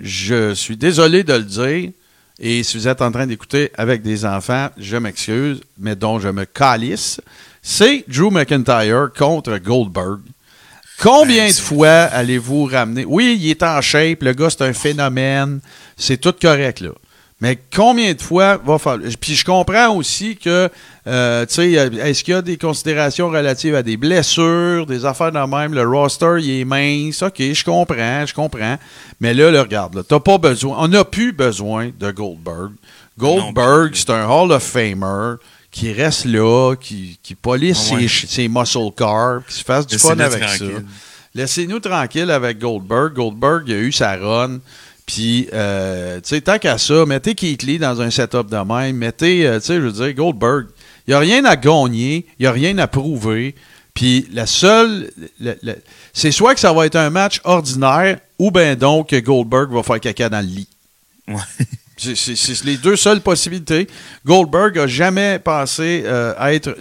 je suis désolé de le dire, et si vous êtes en train d'écouter avec des enfants, je m'excuse, mais dont je me calisse, c'est Drew McIntyre contre Goldberg. Combien ben, de fois allez-vous ramener... Oui, il est en shape, le gars, c'est un phénomène, c'est tout correct, là. Mais combien de fois va falloir. Puis je comprends aussi que, euh, tu sais, est-ce qu'il y a des considérations relatives à des blessures, des affaires de même? Le roster, il est mince. OK, je comprends, je comprends. Mais là, là regarde, là, t'as pas besoin. On n'a plus besoin de Goldberg. Goldberg, c'est un Hall of Famer qui reste là, qui, qui polisse Ouais. ses, ses muscle cars, qui se fasse du fun avec tranquille. ça. Laissez-nous tranquille avec Goldberg. Goldberg, il a eu sa run. Puis, euh, tu sais, tant qu'à ça, mettez Keith Lee dans un setup de même. Mettez, euh, tu sais, je veux dire, Goldberg. Il n'y a rien à gagner. Il n'y a rien à prouver. Puis, la seule. le- le- c'est soit que ça va être un match ordinaire ou bien donc que Goldberg va faire caca dans le lit. Ouais. C'est- les deux seules possibilités. Goldberg a jamais pensé euh, être.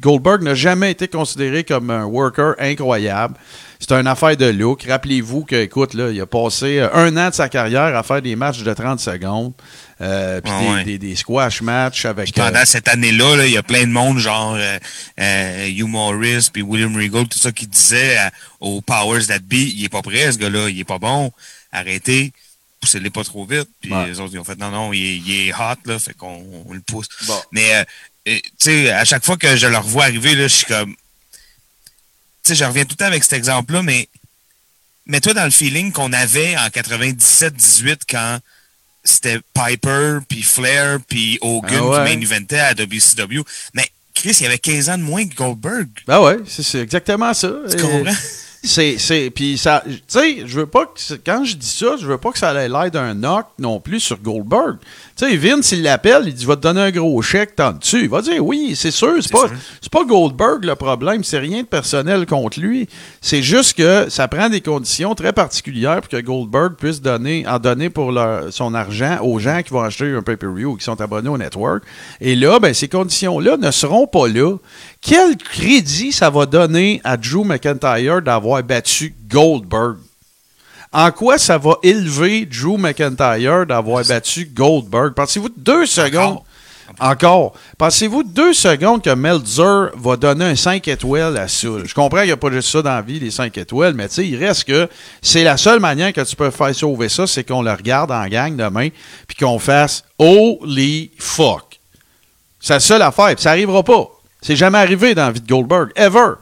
Goldberg n'a jamais été considéré comme un worker incroyable. C'est une affaire de look. Rappelez-vous que, écoute, là, il a passé euh, un an de sa carrière à faire des matchs de 30 secondes, euh, puis Ah des, ouais. des- des squash matchs avec. Pendant euh, cette année-là, là, il y a plein de monde, genre euh, Hugh Morris, puis William Regal, tout ça, qui disait aux Powers That Be, il est pas prêt, ce gars-là, il est pas bon, arrêtez, poussez-les pas trop vite. Puis Ouais. les autres, ils ont fait, non, non, il est, il est hot, là, fait qu'on on le pousse. Bon. Mais, euh, tu sais, à chaque fois que je le revois arriver, là, je suis comme... Tu sais, je reviens tout le temps avec cet exemple-là, mais mets-toi dans le feeling qu'on avait en 97-18 quand c'était Piper, puis Flair, puis Hogan Ah ouais. qui main eventait à WCW. Mais Chris, il y avait 15 ans de moins que Goldberg. Ben ouais, c'est exactement ça. Tu comprends? C'est, c'est, puis ça, tu sais, je veux pas que, quand je dis ça, je veux pas que ça ait l'air d'un knock non plus sur Goldberg. Tu sais, Vince, il l'appelle, il dit, vais te donner un gros chèque, t'en dessus. Il va dire, oui, c'est sûr, c'est pas, c'est pas Goldberg le problème, c'est rien de personnel contre lui. C'est juste que ça prend des conditions très particulières pour que Goldberg puisse donner, en donner pour leur- son argent aux gens qui vont acheter un pay-per-view ou qui sont abonnés au network. Et là, ben, ces conditions-là ne seront pas là. Quel crédit ça va donner à Drew McIntyre d'avoir battu Goldberg? En quoi ça va élever Drew McIntyre d'avoir battu Goldberg? Pensez-vous deux secondes? Encore. Pensez-vous deux secondes que Meltzer va donner un 5 étoiles à ça? Je comprends qu'il n'y a pas juste ça dans la vie, les 5 étoiles, mais tu sais, il reste que c'est la seule manière que tu peux faire sauver ça, c'est qu'on le regarde en gang demain, puis qu'on fasse Holy fuck. C'est la seule affaire, puis ça n'arrivera pas. C'est jamais arrivé dans la vie de Goldberg, ever.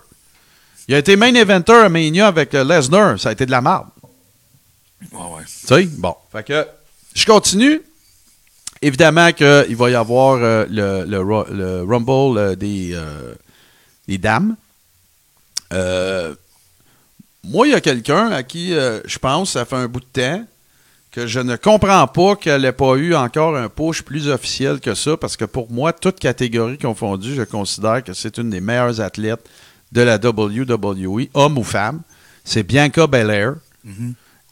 Il a été main eventer à Mania avec euh, Lesnar, ça a été de la merde. Ouais. Tu sais, bon. Fait que je continue. Évidemment qu'il va y avoir euh, le, le ru- le Rumble euh, des, euh, des dames. Moi, il y a quelqu'un à qui je pense, ça fait un bout de temps, que je ne comprends pas qu'elle n'ait pas eu encore un push plus officiel que ça, parce que pour moi, toute catégorie confondue, je considère que c'est une des meilleures athlètes de la WWE, homme ou femme. C'est Bianca Belair.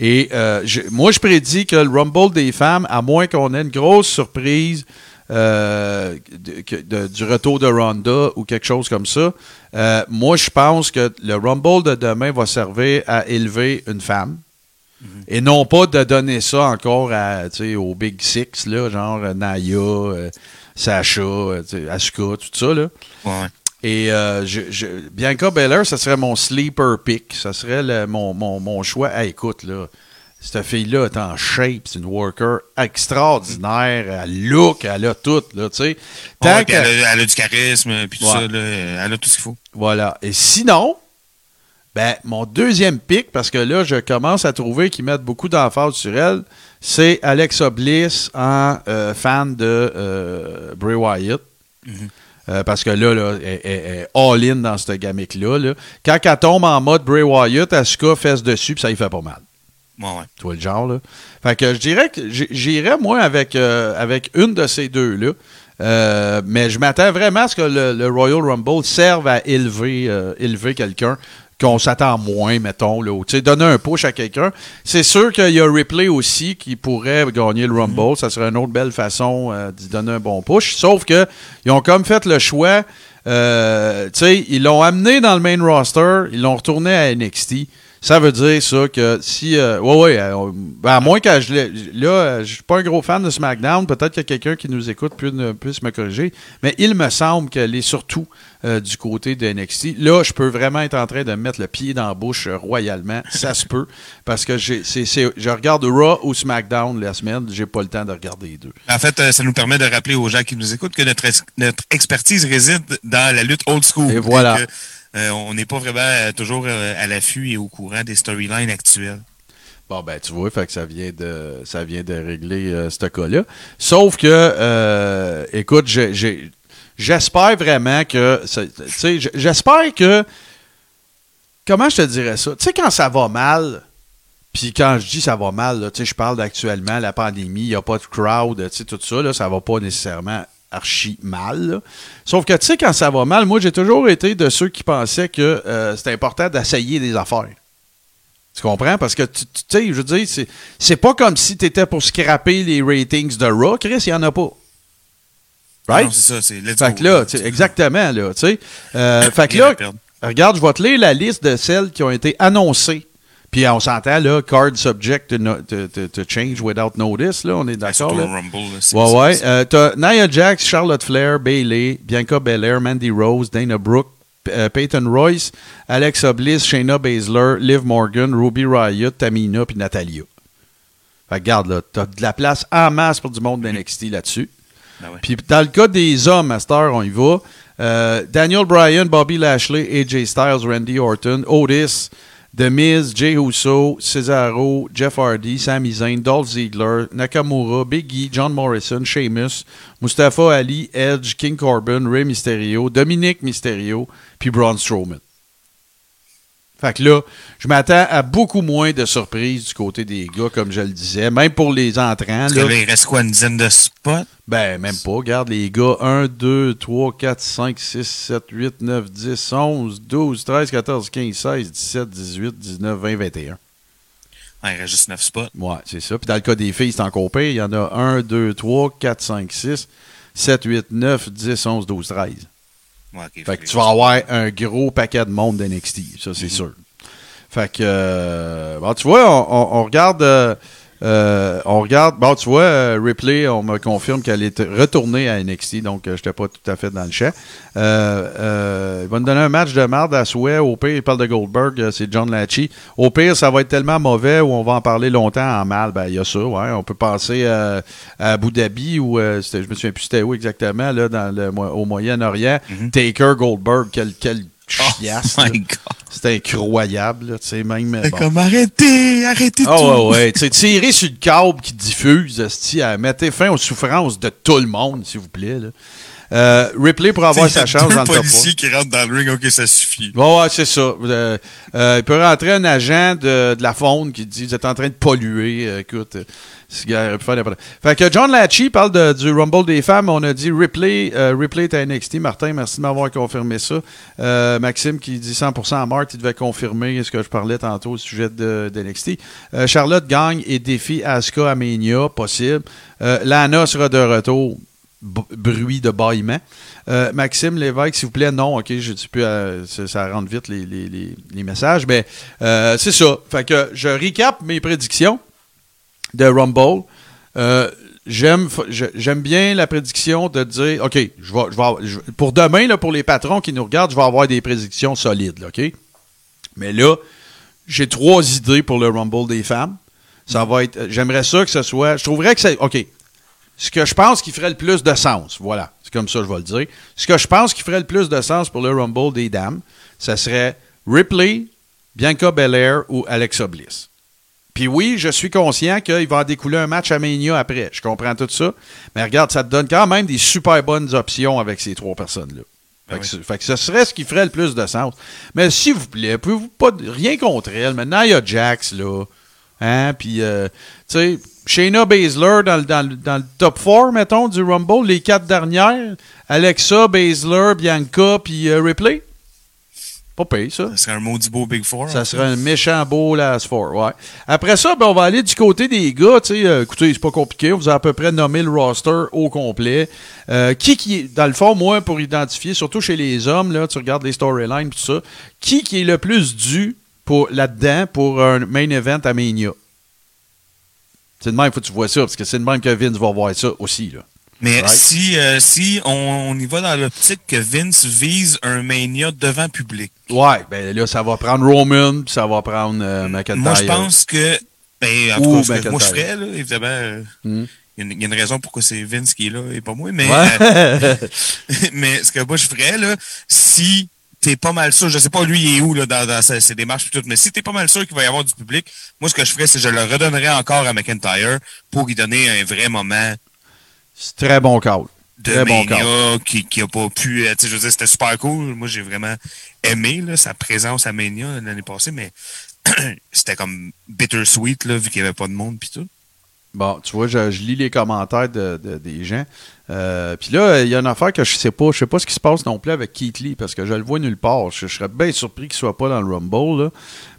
Et euh, je- moi, je prédis que le Rumble des femmes, à moins qu'on ait une grosse surprise euh, de- que- de- du retour de Ronda ou quelque chose comme ça, euh, moi, je pense que le Rumble de demain va servir à élever une femme. Et non pas de donner ça encore à, aux Big Six, là, genre Naya, euh, Sacha, euh, Asuka, tout ça. Là. Ouais. Et euh, je, je- Bianca Belair, ça serait mon sleeper pick. Ça serait le- mon, mon, mon choix. Hey, écoute, là, cette fille-là est en shape. C'est une worker extraordinaire. Elle look, elle a tout, là, tu sais. Tant Ouais, elle, a, elle a du charisme, puis tout Ouais. ça, là, elle a tout ce qu'il faut. Voilà. Et sinon, ben, mon deuxième pick, parce que là, je commence à trouver qu'ils mettent beaucoup d'emphase sur elle, c'est Alexa Bliss en euh, fan de euh, Bray Wyatt. Euh, parce que là, là elle, est all-in dans cette gamique-là. là. Quand elle tombe en mode Bray Wyatt, Asuka fesse dessus, puis ça y fait pas mal. Ouais, ouais. Tu vois le genre, là? Fait que je dirais que j'irais, moi, avec, euh, avec une de ces deux-là. Euh, mais je m'attends vraiment à ce que le, le Royal Rumble serve à élever, élever quelqu'un qu'on s'attend moins, mettons, là, ou, tu sais, donner un push à quelqu'un. C'est sûr qu'il y a Ripley aussi qui pourrait gagner le Rumble. Ça serait une autre belle façon euh, d'y donner un bon push. Sauf que ils ont comme fait le choix. euh, tu sais, ils l'ont amené dans le main roster, ils l'ont retourné à NXT. Ça veut dire ça que si. euh, ouais, ouais. euh, ben, à moins que je l'ai- Là, euh, je suis pas un gros fan de SmackDown. Peut-être qu'il y a quelqu'un qui nous écoute puisse, puisse me corriger. Mais il me semble qu'elle est surtout euh, du côté de NXT. Là, je peux vraiment être en train de me mettre le pied dans la bouche royalement. Ça se peut. Parce que j'ai, c'est, c'est- je regarde Raw ou SmackDown la semaine. J'ai pas le temps de regarder les deux. En fait, ça nous permet de rappeler aux gens qui nous écoutent que notre, ex- notre expertise réside dans la lutte old school. Et voilà. Euh, on n'est pas vraiment euh, toujours euh, à l'affût et au courant des storylines actuelles. Bon, ben, tu vois, fait que ça vient de, ça vient de régler ce cas-là. Sauf que, écoute, j'espère vraiment que, tu sais, j'espère que, comment je te dirais ça? Tu sais, quand ça va mal, puis quand je dis ça va mal, tu sais, je parle d'actuellement, la pandémie, il n'y a pas de crowd, tu sais, tout ça, là, ça va pas nécessairement archi mal. là. Sauf que, tu sais, quand ça va mal, moi, j'ai toujours été de ceux qui pensaient que euh, c'était important d'essayer des affaires. Tu comprends? Parce que, tu sais, je veux dire, c'est, c'est pas comme si tu étais pour scraper les ratings de Raw. Chris, il n'y en a pas. Right? Non, c'est ça, c'est let's Fait go, que là, exactement, là, tu sais. Euh, fait que là, regarde, je vais te lire la liste de celles qui ont été annoncées. Puis on s'entend, là, card subject to, no- to- to- to change without notice, là, on est d'accord, Rumble. là, c'est- Ouais, ouais. Euh, T'as Nia Jax, Charlotte Flair, Bailey, Bianca Belair, Mandy Rose, Dana Brooke, euh, Peyton Royce, Alexa Bliss, Shayna Baszler, Liv Morgan, Ruby Riott, Tamina puis Natalia. Fait que regarde, là, t'as de la place en masse pour du monde d'NXT là-dessus. Ben ouais. Puis dans le cas des hommes, à cette heure, on y va. Euh, Daniel Bryan, Bobby Lashley, AJ Styles, Randy Orton, Otis, The Miz, Jey Uso, Cesaro, Jeff Hardy, Sami Zayn, Dolph Ziggler, Nakamura, Big E, John Morrison, Sheamus, Mustafa Ali, Edge, King Corbin, Rey Mysterio, Dominic Mysterio, puis Braun Strowman. Fait que là, je m'attends à beaucoup moins de surprises du côté des gars, comme je le disais. Même pour les entrants. Là. là, il reste quoi, une dizaine de spots? Ben, même pas. Regarde les gars. 1, 2, 3, 4, 5, 6, 7, 8, 9, 10, 11, 12, 13, 14, 15, 16, 17, 18, 19, 20, 21. Ah, il reste juste 9 spots. Ouais, c'est ça. Puis dans le cas des filles, c'est encore pire. Il y en a 1, 2, 3, 4, 5, 6, 7, 8, 9, 10, 11, 12, 13. Ouais, Fait que tu vas avoir un gros paquet de monde d'NXT, ça c'est sûr. Fait que, euh, bon, tu vois, on, on- on regarde, euh, euh, on regarde, bon, tu vois, euh, Ripley, on me confirme qu'elle est retournée à NXT, donc je j'étais pas tout à fait dans le champ. Euh, euh, il va nous donner un match de marde à souhait. Au pire, il parle de Goldberg, euh, c'est John Latchy. Au pire, ça va être tellement mauvais ou on va en parler longtemps en mal. Ben, il y a ça, ouais. On peut euh, à Abu Dhabi ou, euh, je me souviens plus c'était où exactement, là, dans le, au Moyen-Orient. Taker Goldberg, quel, quel chiasse. Oh my God. C'est incroyable, tu sais, même. Bon. comme arrêtez, arrêtez Ah tout. ouais, ouais. Tu sais, tirer sur le câble qui diffuse, mettez fin aux souffrances de tout le monde, s'il vous plaît. Là. Euh, Ripley pour avoir sa chance deux dans le top 3. policiers qui rentrent dans le ring, ok, ça suffit. Ouais, ouais, c'est ça. Euh, euh, il peut rentrer un agent de, de la faune qui dit Vous êtes en train de polluer. Écoute, ce gars aurait pu faire n'importe quoi. Fait que John Latchy parle de- du Rumble des femmes. On a dit Ripley, Ripley est à NXT. Martin, merci de m'avoir confirmé ça. Maxime qui dit 100% à Marthe, il devait confirmer ce que je parlais tantôt au sujet de, de NXT. Charlotte gagne et défie Asuka à Mania, possible. Lana sera de retour. Bruit de bâillement. Euh, Maxime Lévesque, s'il vous plaît, non, ok, je dis plus, ça, rentre vite les, les- les- messages, mais euh, c'est ça. Fait que je recap mes prédictions de Rumble. Euh, J'aime j'aime bien la prédiction de dire, OK, je vais, je pour demain, là, pour les patrons qui nous regardent, je vais avoir des prédictions solides, OK? Mais là, j'ai trois idées pour le Rumble des femmes. Ça va être. J'aimerais ça que ce soit. Je trouverais que c'est. OK. Ce que je pense qui ferait le plus de sens, voilà, c'est comme ça que je vais le dire. Ce que je pense qui ferait le plus de sens pour le Rumble des dames, ça serait Ripley, Bianca Belair ou Alexa Bliss. Puis oui, je suis conscient qu'il va en découler un match à Mania après. Je comprends tout ça. Mais regarde, ça te donne quand même des super bonnes options avec ces trois personnes-là. Fait, Ben que oui. ce- fait que ce serait ce qui ferait le plus de sens. Mais s'il vous plaît, pouvez-vous pas. Rien contre elle. Maintenant, il y a Jax, là. Hein? Puis, euh, tu sais, Shayna Baszler dans, le- dans, le- dans le top 4, mettons, du Rumble, les quatre dernières. Alexa, Baszler, Bianca, puis euh, Ripley. Pas payé, ça. Ça serait un maudit beau Big Four. Ça serait un méchant beau last four, ouais. Après ça, ben, on va aller du côté des gars. tu sais, euh, écoutez, c'est pas compliqué. On vous a à peu près nommé le roster au complet. Euh, qui qui est, dans le fond, moi, pour identifier, surtout chez les hommes, là, tu regardes les storylines tout ça, qui qui est le plus dû pour, là-dedans pour un main event à Mania. C'est de même, faut que tu vois ça, parce que c'est de même que Vince va voir ça aussi. Là. Mais Right? si, euh, si on, on y va dans l'optique que Vince vise un Mania devant public, Ouais, ben là, ça va prendre Roman, puis ça va prendre euh, McIntyre. moi, je pense que. Ben, en Ou tout cas, ce que moi, je ferais, là, évidemment. euh, Hmm. Il y, a une- il y a une raison pourquoi c'est Vince qui est là et pas moi, mais, Ouais. euh, mais ce que moi je ferais, là, si t'es pas mal sûr, je sais pas lui il est où là, dans, dans ses, ses démarches et tout, mais si t'es pas mal sûr qu'il va y avoir du public, moi ce que je ferais, c'est que je le redonnerais encore à McIntyre pour lui donner un vrai moment c'est très bon call. de Très bon Mania qui, qui a pas pu. euh, je veux dire, c'était super cool. Moi, j'ai vraiment aimé là, sa présence à Mania l'année passée, mais c'était comme bittersweet, là, vu qu'il n'y avait pas de monde pis tout. Bon, tu vois, je, je lis les commentaires de, de- des gens. Euh, Puis là, il y a une affaire que je sais pas. Je sais pas ce qui se passe non plus avec Keith Lee parce que je le vois nulle part. Je, serais bien surpris qu'il soit pas dans le Rumble.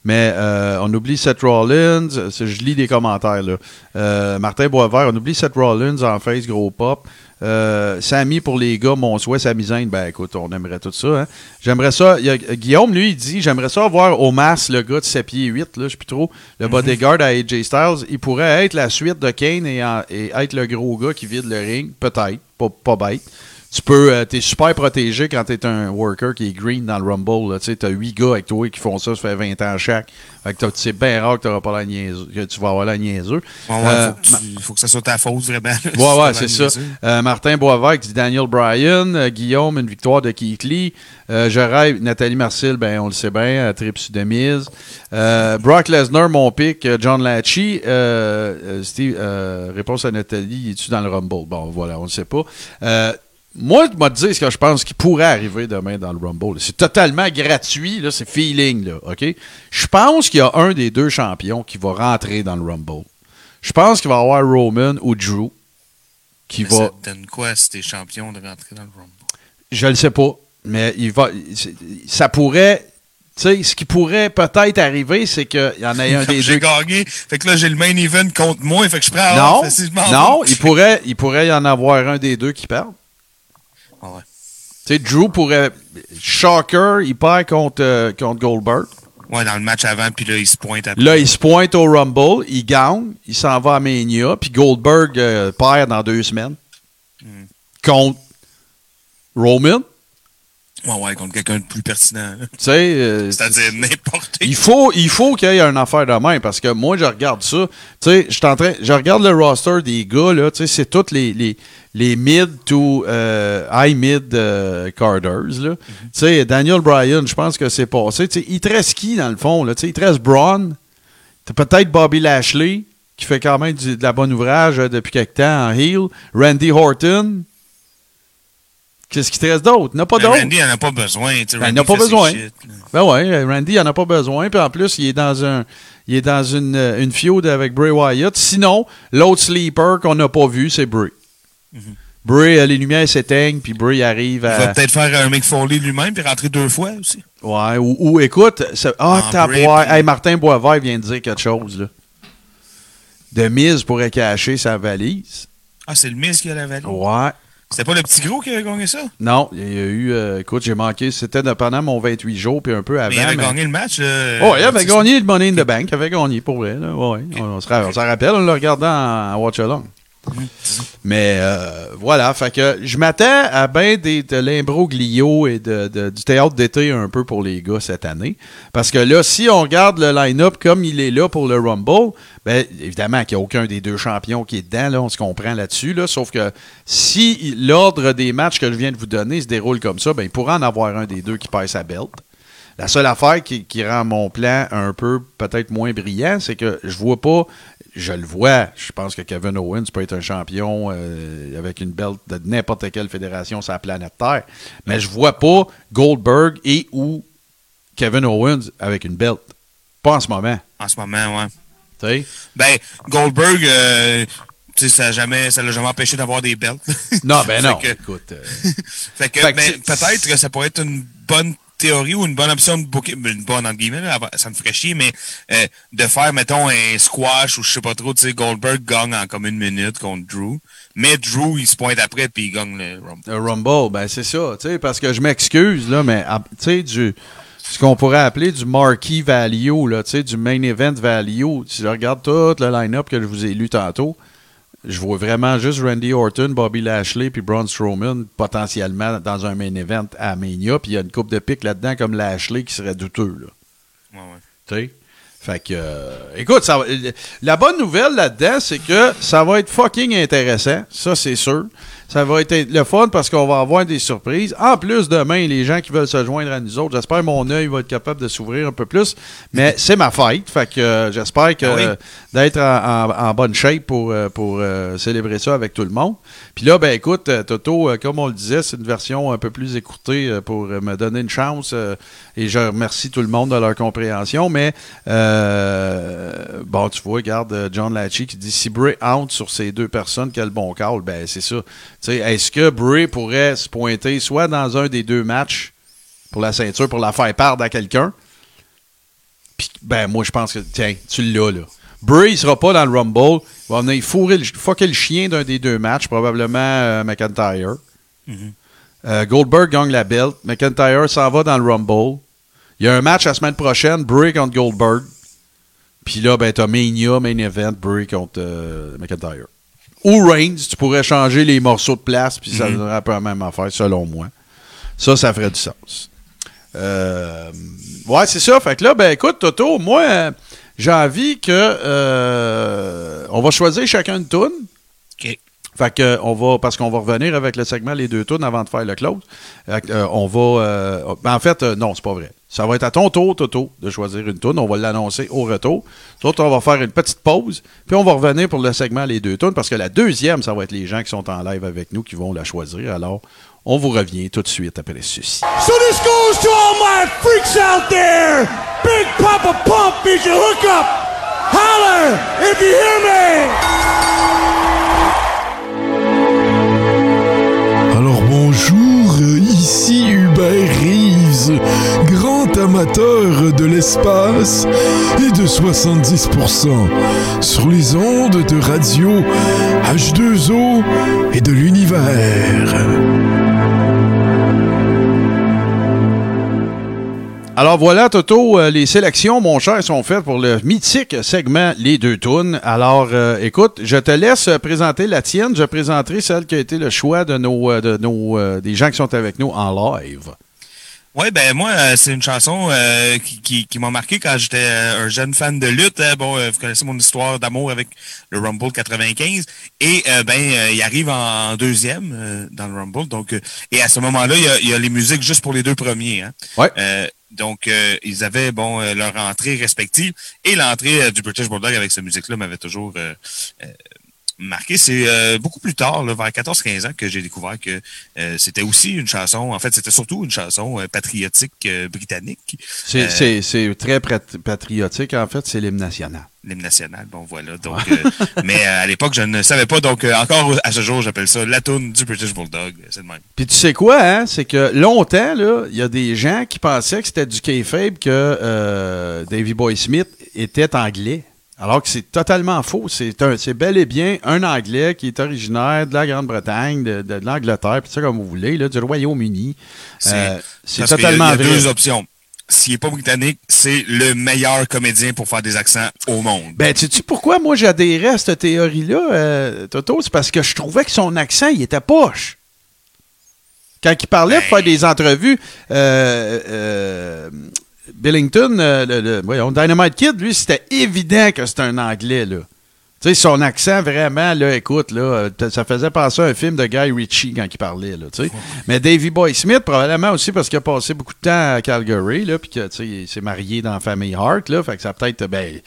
Mais euh, on oublie Seth Rollins. C'est- Je lis des commentaires. Là. Euh, Martin Boisvert, on oublie Seth Rollins en face, gros pop. Euh, Sammy pour les gars, mon souhait, Sami Zayn, ben écoute, on aimerait tout ça. Hein. J'aimerais ça. il y a- Guillaume, lui, il dit J'aimerais ça voir au le gars de 7 pieds 8, là, je sais plus trop, le bodyguard à AJ Styles. Il pourrait être la suite de Kane et, en- et être le gros gars qui vide le ring, peut-être, pas, pas bête. Tu peux, euh, t'es super protégé quand t'es un worker qui est green dans le Rumble. là. Tu sais, t'as 8 gars avec toi qui font ça, ça fait 20 ans chaque. Fait que c'est bien rare que, t'auras pas la niaiseux, que tu vas avoir la niaiseux. Ouais, ouais, Euh, faut, que tu- faut que ça soit ta faute, vraiment. Ouais, ouais, c'est ça. Euh, Martin Boisvert qui dit Daniel Bryan. Euh, Guillaume, une victoire de Keith Lee. Je rêve. Nathalie Marcil, ben, on le sait bien, à trip sur de mise. Euh, Brock Lesnar, mon pic. John Latchy. Euh, Steve, réponse à Nathalie, es-tu dans le Rumble? Bon, voilà, on le sait pas. Moi, je vais te dire ce que je pense qui pourrait arriver demain dans le Rumble. C'est totalement gratuit, là, c'est feeling, là, OK? Je pense qu'il y a un des deux champions qui va rentrer dans le Rumble. Je pense qu'il va y avoir Roman ou Drew qui Mais va. Ça te donne quoi si t'es champion de rentrer dans le Rumble? Je le sais pas, mais il va. Ça pourrait. Tu sais, ce qui pourrait peut-être arriver, c'est qu'il y en ait un des j'ai deux. gagné, fait que là, j'ai le main event contre moi, fait que je prends Non, non, il pourrait, il pourrait y en avoir un des deux qui perd. Ouais. Tu sais, Drew pourrait. Shocker, il perd contre, euh, contre Goldberg. Ouais, dans le match avant, puis là, il se pointe après. Là, il se pointe au Rumble, il gagne, il s'en va à Mania, puis Goldberg euh, perd dans deux semaines. Hmm. Contre Roman. Ouais, ouais, contre quelqu'un de plus pertinent. là. Tu sais. euh, C'est-à-dire n'importe qui. Il faut, il faut qu'il y ait une affaire de même parce que moi, je regarde ça. Tu sais, je train, je regarde le roster des gars, là. Tu sais, c'est tous les, les, les mid to euh, high mid euh, carders, là. Tu sais, Daniel Bryan, je pense que c'est passé. Tu sais, il te reste qui, dans le fond, là? Tu sais, il te reste Braun. T'as peut-être Bobby Lashley, qui fait quand même du- de la bonne ouvrage euh, depuis quelque temps en heel. Randy Orton. Qu'est-ce qui te reste d'autre? Il n'y en a pas Mais d'autre. Randy, il en a pas besoin. Ben, il Randy en a pas besoin. shit. Ben ouais, Randy, il en a pas besoin. Puis en plus, il est dans un. Il est dans une, une feud avec Bray Wyatt. Sinon, l'autre sleeper qu'on n'a pas vu, c'est Bray. Bray, euh, les lumières s'éteignent, puis Bray arrive Il va à. peut-être faire un Mick Foley lui-même, puis rentrer deux fois aussi. Ouais, ou, ou, écoute, ça- ah, t'as Bray, boire. Hey, Martin Boisvert vient de dire quelque chose, là. De mise pourrait cacher sa valise. Ah, c'est le Miz qui a la valise? Ouais. C'était pas le petit gros qui avait gagné ça? Non, il y a eu. euh, écoute, j'ai manqué. C'était pendant mon 28 jours, puis un peu avant. Mais il avait mais- gagné le match. là. Oh, il avait gagné le Money in the Bank. Il avait gagné pour vrai. Là. Ouais. On, se rappelle, on le regardait en Watch Along. Mais euh, voilà, fait que je m'attends à bien des de l'imbroglio et de, du théâtre d'été un peu pour les gars cette année. Parce que là, si on regarde le line-up comme il est là pour le Rumble, ben, évidemment qu'il n'y a aucun des deux champions qui est dedans, là, on se comprend là-dessus. Là, sauf que si l'ordre des matchs que je viens de vous donner se déroule comme ça, ben, il pourra en avoir un des deux qui perd sa belt. La seule affaire qui, qui rend mon plan un peu peut-être moins brillant, c'est que je vois pas, je le vois, je pense que Kevin Owens peut être un champion euh, avec une belt de n'importe quelle fédération sur la planète Terre, mais je vois pas Goldberg et ou Kevin Owens avec une belt. Pas en ce moment. En ce moment, ouais. tu sais? Ben, Goldberg, euh, tu sais, ça l'a jamais, ça l'a jamais empêché d'avoir des belts. Non, ben non. Fait que- Écoute, euh, Fait que, Fait que ben, peut-être que ça pourrait être une bonne théorie ou une bonne option de booker, une bonne entre guillemets, ça me ferait chier, mais euh, de faire, mettons, un squash ou je sais pas trop, tu sais, Goldberg gagne en comme une minute contre Drew, mais Drew, il se pointe après puis il gagne le Rumble. Le Rumble, ben c'est ça, tu sais, parce que je m'excuse, là, mais ah, tu sais, du. ce qu'on pourrait appeler du marquee value, là, du main event value. Si je regarde tout le line-up que je vous ai lu tantôt, je vois vraiment juste Randy Orton, Bobby Lashley puis Braun Strowman potentiellement dans un main event à Mania. Puis il y a une coupe de pique là-dedans comme Lashley qui serait douteux. Là. Ouais, ouais. Tu sais? Fait que, euh, écoute, ça va- la bonne nouvelle là-dedans, c'est que ça va être fucking intéressant. Ça, c'est sûr. Ça va être le fun parce qu'on va avoir des surprises. En plus, demain, les gens qui veulent se joindre à nous autres, j'espère que mon œil va être capable de s'ouvrir un peu plus. Mais c'est ma fête. Fait que euh, j'espère que Ah oui. D'être en, bonne shape pour, euh, pour euh, célébrer ça avec tout le monde. Puis là, ben écoute, euh, Toto, comme on le disait, c'est une version un peu plus écourtée euh, pour me donner une chance. et je remercie tout le monde de leur compréhension. Mais bon, tu vois, regarde John Latchy qui dit si Bray out sur ces deux personnes, quel bon call. Ben c'est ça. Est-ce que Bray pourrait se pointer soit dans un des deux matchs pour la ceinture, pour la faire perdre à quelqu'un? Puis, ben, moi, je pense que, tiens, tu l'as, là. Bray, il sera pas dans le Rumble. Il va venir fourrer le, fucker le chien d'un des deux matchs, probablement euh, McIntyre. Euh, Goldberg gagne la belt. McIntyre s'en va dans le Rumble. Il y a un match la semaine prochaine, Bray contre Goldberg. Puis là, ben, t'as Mania, Main Event, Bray contre euh, McIntyre. Ou Reigns, tu pourrais changer les morceaux de place, puis ça donnerait un peu la même affaire, selon moi. Ça, ça ferait du sens. Euh, ouais, c'est ça. Fait que là, ben écoute, Toto, moi, j'ai envie que euh, on va choisir chacun une toune. OK. Fait que on va parce qu'on va revenir avec le segment les deux tunes avant de faire le close. Euh, on va euh, ben, en fait euh, non, c'est pas vrai. Ça va être à ton tour Toto de choisir une tune, on va l'annoncer au retour. Nous autres, on va faire une petite pause, puis on va revenir pour le segment les deux tunes parce que la deuxième, ça va être les gens qui sont en live avec nous qui vont la choisir. Alors, on vous revient tout de suite après ceci. So this goes to all my freaks out there. Big Papa Pump is your hookup. Holler if you hear me. Alors bonjour, ici Hubert Reeves, grand amateur de l'espace et de 70% sur les ondes de radio H2O et de l'univers. Alors voilà, Toto, euh, les sélections, mon cher, sont faites pour le mythique segment Les deux tunes. Alors, euh, écoute, je te laisse présenter la tienne. Je présenterai celle qui a été le choix de nos, euh, de nos des gens qui sont avec nous en live. Ouais, ben moi, euh, c'est une chanson euh, qui, qui, qui m'a marqué quand j'étais euh, un jeune fan de lutte. hein. Bon, euh, vous connaissez mon histoire d'amour avec le Rumble 95. Et euh, ben, il arrive en deuxième euh, dans le Rumble. Donc, euh, et à ce moment-là, il y a, il y a les musiques juste pour les deux premiers. Hein. Ouais. Euh, donc, euh, ils avaient bon leur entrée respective. Et l'entrée du British Bulldog avec cette musique-là m'avait toujours euh, euh, marqué. C'est euh, beaucoup plus tard, là, vers 14-15 ans, que j'ai découvert que euh, c'était aussi une chanson. En fait, c'était surtout une chanson euh, patriotique euh, britannique. C'est Euh, très patriotique, en fait, c'est l'hymne national. L'hymne national, bon voilà. Donc, euh, mais à l'époque, je ne savais pas. Donc, euh, encore à ce jour, j'appelle ça la toune du British Bulldog. C'est le même. Puis tu sais quoi, hein? C'est que longtemps, il y a des gens qui pensaient que c'était du kayfabe que euh, Davy Boy Smith était anglais. Alors que c'est totalement faux. C'est bel et bien un Anglais qui est originaire de la Grande-Bretagne, de, de- de l'Angleterre, puis ça comme vous voulez, là, du Royaume-Uni. C'est Euh, y a- totalement il y a, vrai. deux options. S'il n'est pas britannique, c'est le meilleur comédien pour faire des accents au monde. Ben, sais-tu pourquoi moi j'adhérais à cette théorie-là, euh, Toto? C'est parce que je trouvais que son accent, il était poche. Quand il parlait de Ben- faire des entrevues, euh, euh, Billington, euh, le, Dynamite Kid, lui, c'était évident que c'était un Anglais, là. Tu sais, son accent, vraiment, là, écoute, là, euh, ça faisait penser à un film de Guy Ritchie quand il parlait, là, tu. Mais Davy Boy Smith, probablement aussi parce qu'il a passé beaucoup de temps à Calgary, là, puis que, il s'est marié dans la famille Hart, là, fait que ça peut-être, ben,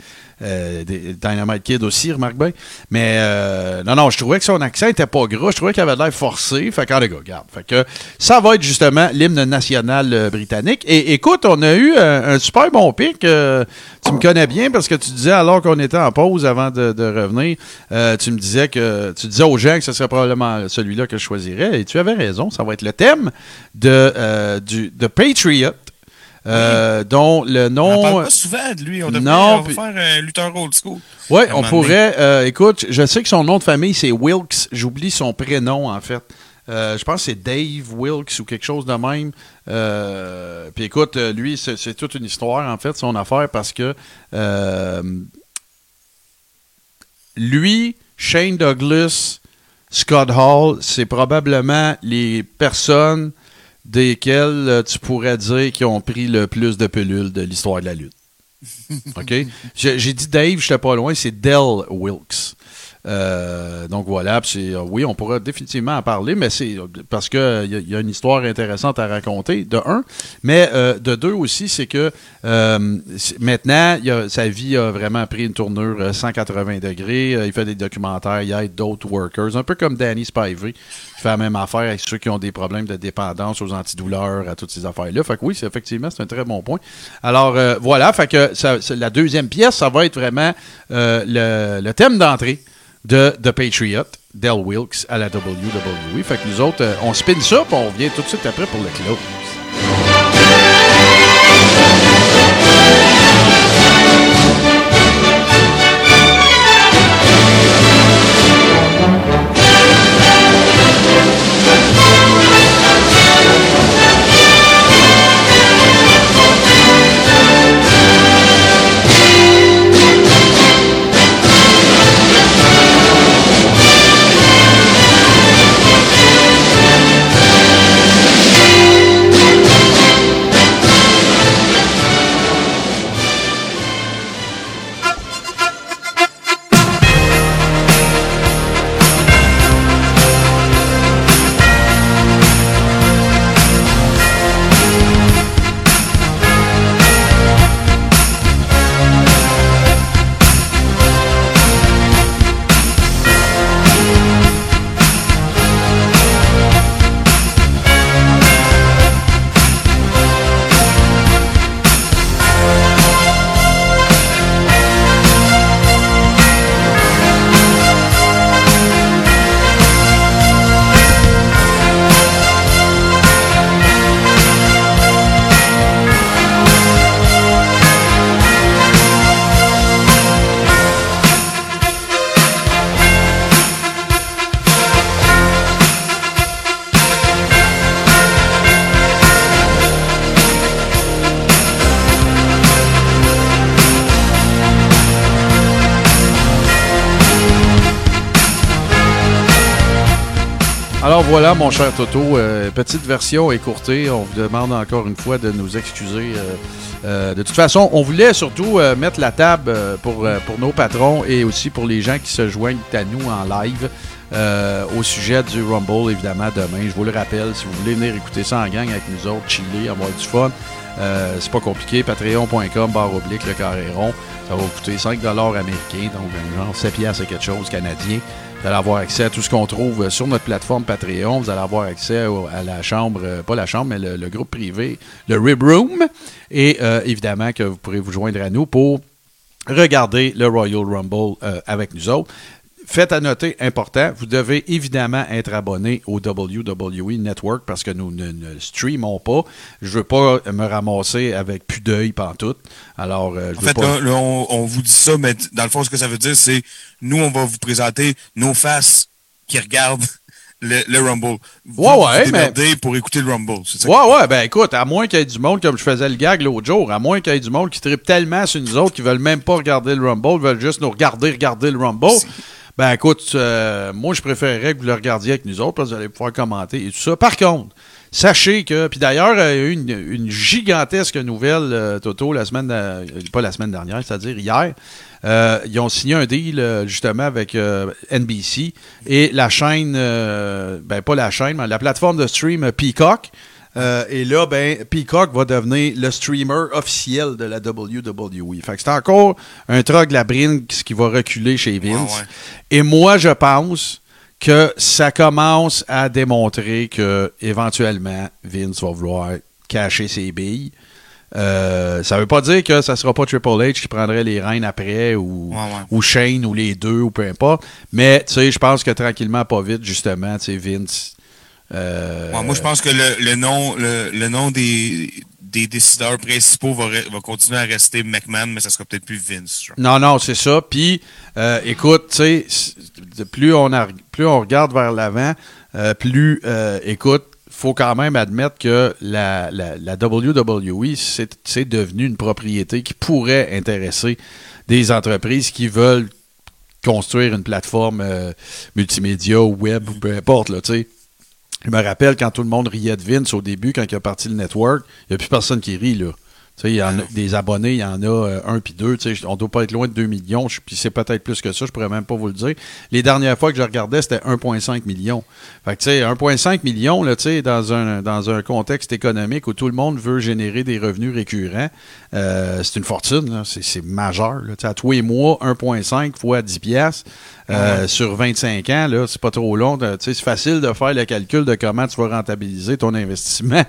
euh, Dynamite Kid aussi, remarque bien. Mais, euh, non, non, je trouvais que son accent était pas gras, je trouvais qu'il avait l'air forcé, fait que, les gars, regarde, fait que, ça va être justement l'hymne national euh, britannique. Et écoute, on a eu un, un super bon pic, euh, tu me connais bien parce que tu disais, alors qu'on était en pause avant de, de revenir, euh, tu me disais que tu disais aux gens que ce serait probablement celui-là que je choisirais. Et tu avais raison, ça va être le thème de, euh, du, de Patriot, euh, dont le On nom. parle pas souvent de lui. On devrait non, on puis- faire un lutteur old school. Oui, on pourrait. euh, écoute, je sais que son nom de famille, c'est Wilkes. J'oublie son prénom, en fait. Euh, je pense que c'est Dave Wilkes ou quelque chose de même. Euh, puis écoute, euh, lui, c'est c'est toute une histoire, en fait, son affaire, parce que euh, lui, Shane Douglas, Scott Hall, c'est probablement les personnes desquelles euh, tu pourrais dire qui ont pris le plus de pilules de l'histoire de la lutte. OK? J'ai dit Dave, j'étais pas loin, c'est Dell Wilkes. Euh, donc voilà, euh, oui, on pourra définitivement en parler, mais c'est euh, parce que il y, y a une histoire intéressante à raconter, de un. Mais de deux aussi, c'est que maintenant, sa vie a vraiment pris une tournure euh, 180 degrés. Il fait des documentaires, il aide d'autres workers, un peu comme Danny Spivey, qui fait la même affaire avec ceux qui ont des problèmes de dépendance aux antidouleurs, à toutes ces affaires-là. Fait que oui, c'est effectivement, c'est un très bon point. Alors voilà, fait que la deuxième pièce, ça va être vraiment le thème d'entrée de The Patriot, Del Wilkes à la WWE. Fait que nous autres, euh, on spin ça, puis on revient tout de suite après pour le close. Voilà, mon cher Toto, euh, petite version écourtée. On vous demande encore une fois de nous excuser. euh, euh, de toute façon, on voulait surtout mettre la table pour, pour nos patrons et aussi pour les gens qui se joignent à nous en live au sujet du Rumble, évidemment, demain. Je vous le rappelle, si vous voulez venir écouter ça en gang avec nous autres, chiller, avoir du fun, c'est pas compliqué. Patreon.com, barre oblique, le carré rond. Ça va vous coûter 5 américains, donc genre 7 piastres et quelque chose canadien. Vous allez avoir accès à tout ce qu'on trouve euh, sur notre plateforme Patreon. Vous allez avoir accès à la chambre, euh, pas la chambre, mais le, groupe privé, le Rib Room. Et euh, évidemment que vous pourrez vous joindre à nous pour regarder le Royal Rumble avec nous autres. Faites à noter, important, vous devez évidemment être abonné au WWE Network parce que nous ne, ne streamons pas. Je veux pas me ramasser avec plus d'œil pantoute. Alors, euh, je En veux fait, pas... là, là, on, on vous dit ça, mais dans le fond, ce que ça veut dire, c'est nous, on va vous présenter nos faces qui regardent le, le Rumble. Vous, Ouais, ouais, vous mais- pour écouter le Rumble. c'est ça? Ouais, ouais, ben écoute, à moins qu'il y ait du monde, comme je faisais le gag l'autre jour, à moins qu'il y ait du monde qui tripe tellement sur nous autres qui veulent même pas regarder le Rumble, veulent juste nous regarder, regarder le Rumble. Ben écoute, euh, moi je préférerais que vous le regardiez avec nous autres parce que vous allez pouvoir commenter et tout ça. Par contre, sachez que, puis d'ailleurs, euh, il y a eu une, gigantesque nouvelle, euh, Toto, la semaine, euh, pas la semaine dernière, c'est-à-dire hier. Ils ont signé un deal justement avec NBC et la chaîne, ben pas la chaîne, mais la plateforme de stream Peacock. Euh, et là, ben, Peacock va devenir le streamer officiel de la WWE. Fait que c'est encore un troglabrine qui va reculer chez Vince. Ouais, ouais. Et moi, je pense que ça commence à démontrer que éventuellement Vince va vouloir cacher ses billes. Euh, ça veut pas dire que ça sera pas Triple H qui prendrait les rênes après ou, Ouais, ouais. ou Shane ou les deux ou peu importe. Mais tu sais, je pense que tranquillement, pas vite, justement, tu sais, Vince. Euh, Ouais, moi, je pense que le, le nom, le, le nom des, des décideurs principaux va, re- va continuer à rester McMahon, mais ça sera peut-être plus Vince. genre. Non, non, c'est ça. Puis, euh, écoute, tu sais, plus on, a- plus on regarde vers l'avant, euh, plus, écoute, faut quand même admettre que la, la, la WWE, c'est devenu une propriété qui pourrait intéresser des entreprises qui veulent construire une plateforme multimédia ou web ou peu importe, là, tu sais. Je me rappelle quand tout le monde riait de Vince au début, quand il a parti le network, il n'y a plus personne qui rit, là. Tu sais, il y en a, des abonnés, il y en a euh, un puis deux. Tu sais, on doit pas être loin de 2 millions. Puis c'est peut-être plus que ça, je pourrais même pas vous le dire. Les dernières fois que je regardais, c'était 1,5 million. Fait que tu sais, 1,5 million, là, tu sais, dans un, dans un contexte économique où tout le monde veut générer des revenus récurrents, euh, c'est une fortune. C'est, majeur. Là. Tu sais, À tous les mois, 1,5 fois 10 piastres. euh, Sur 25 ans, là, c'est pas trop long. C'est facile de faire le calcul de comment tu vas rentabiliser ton investissement.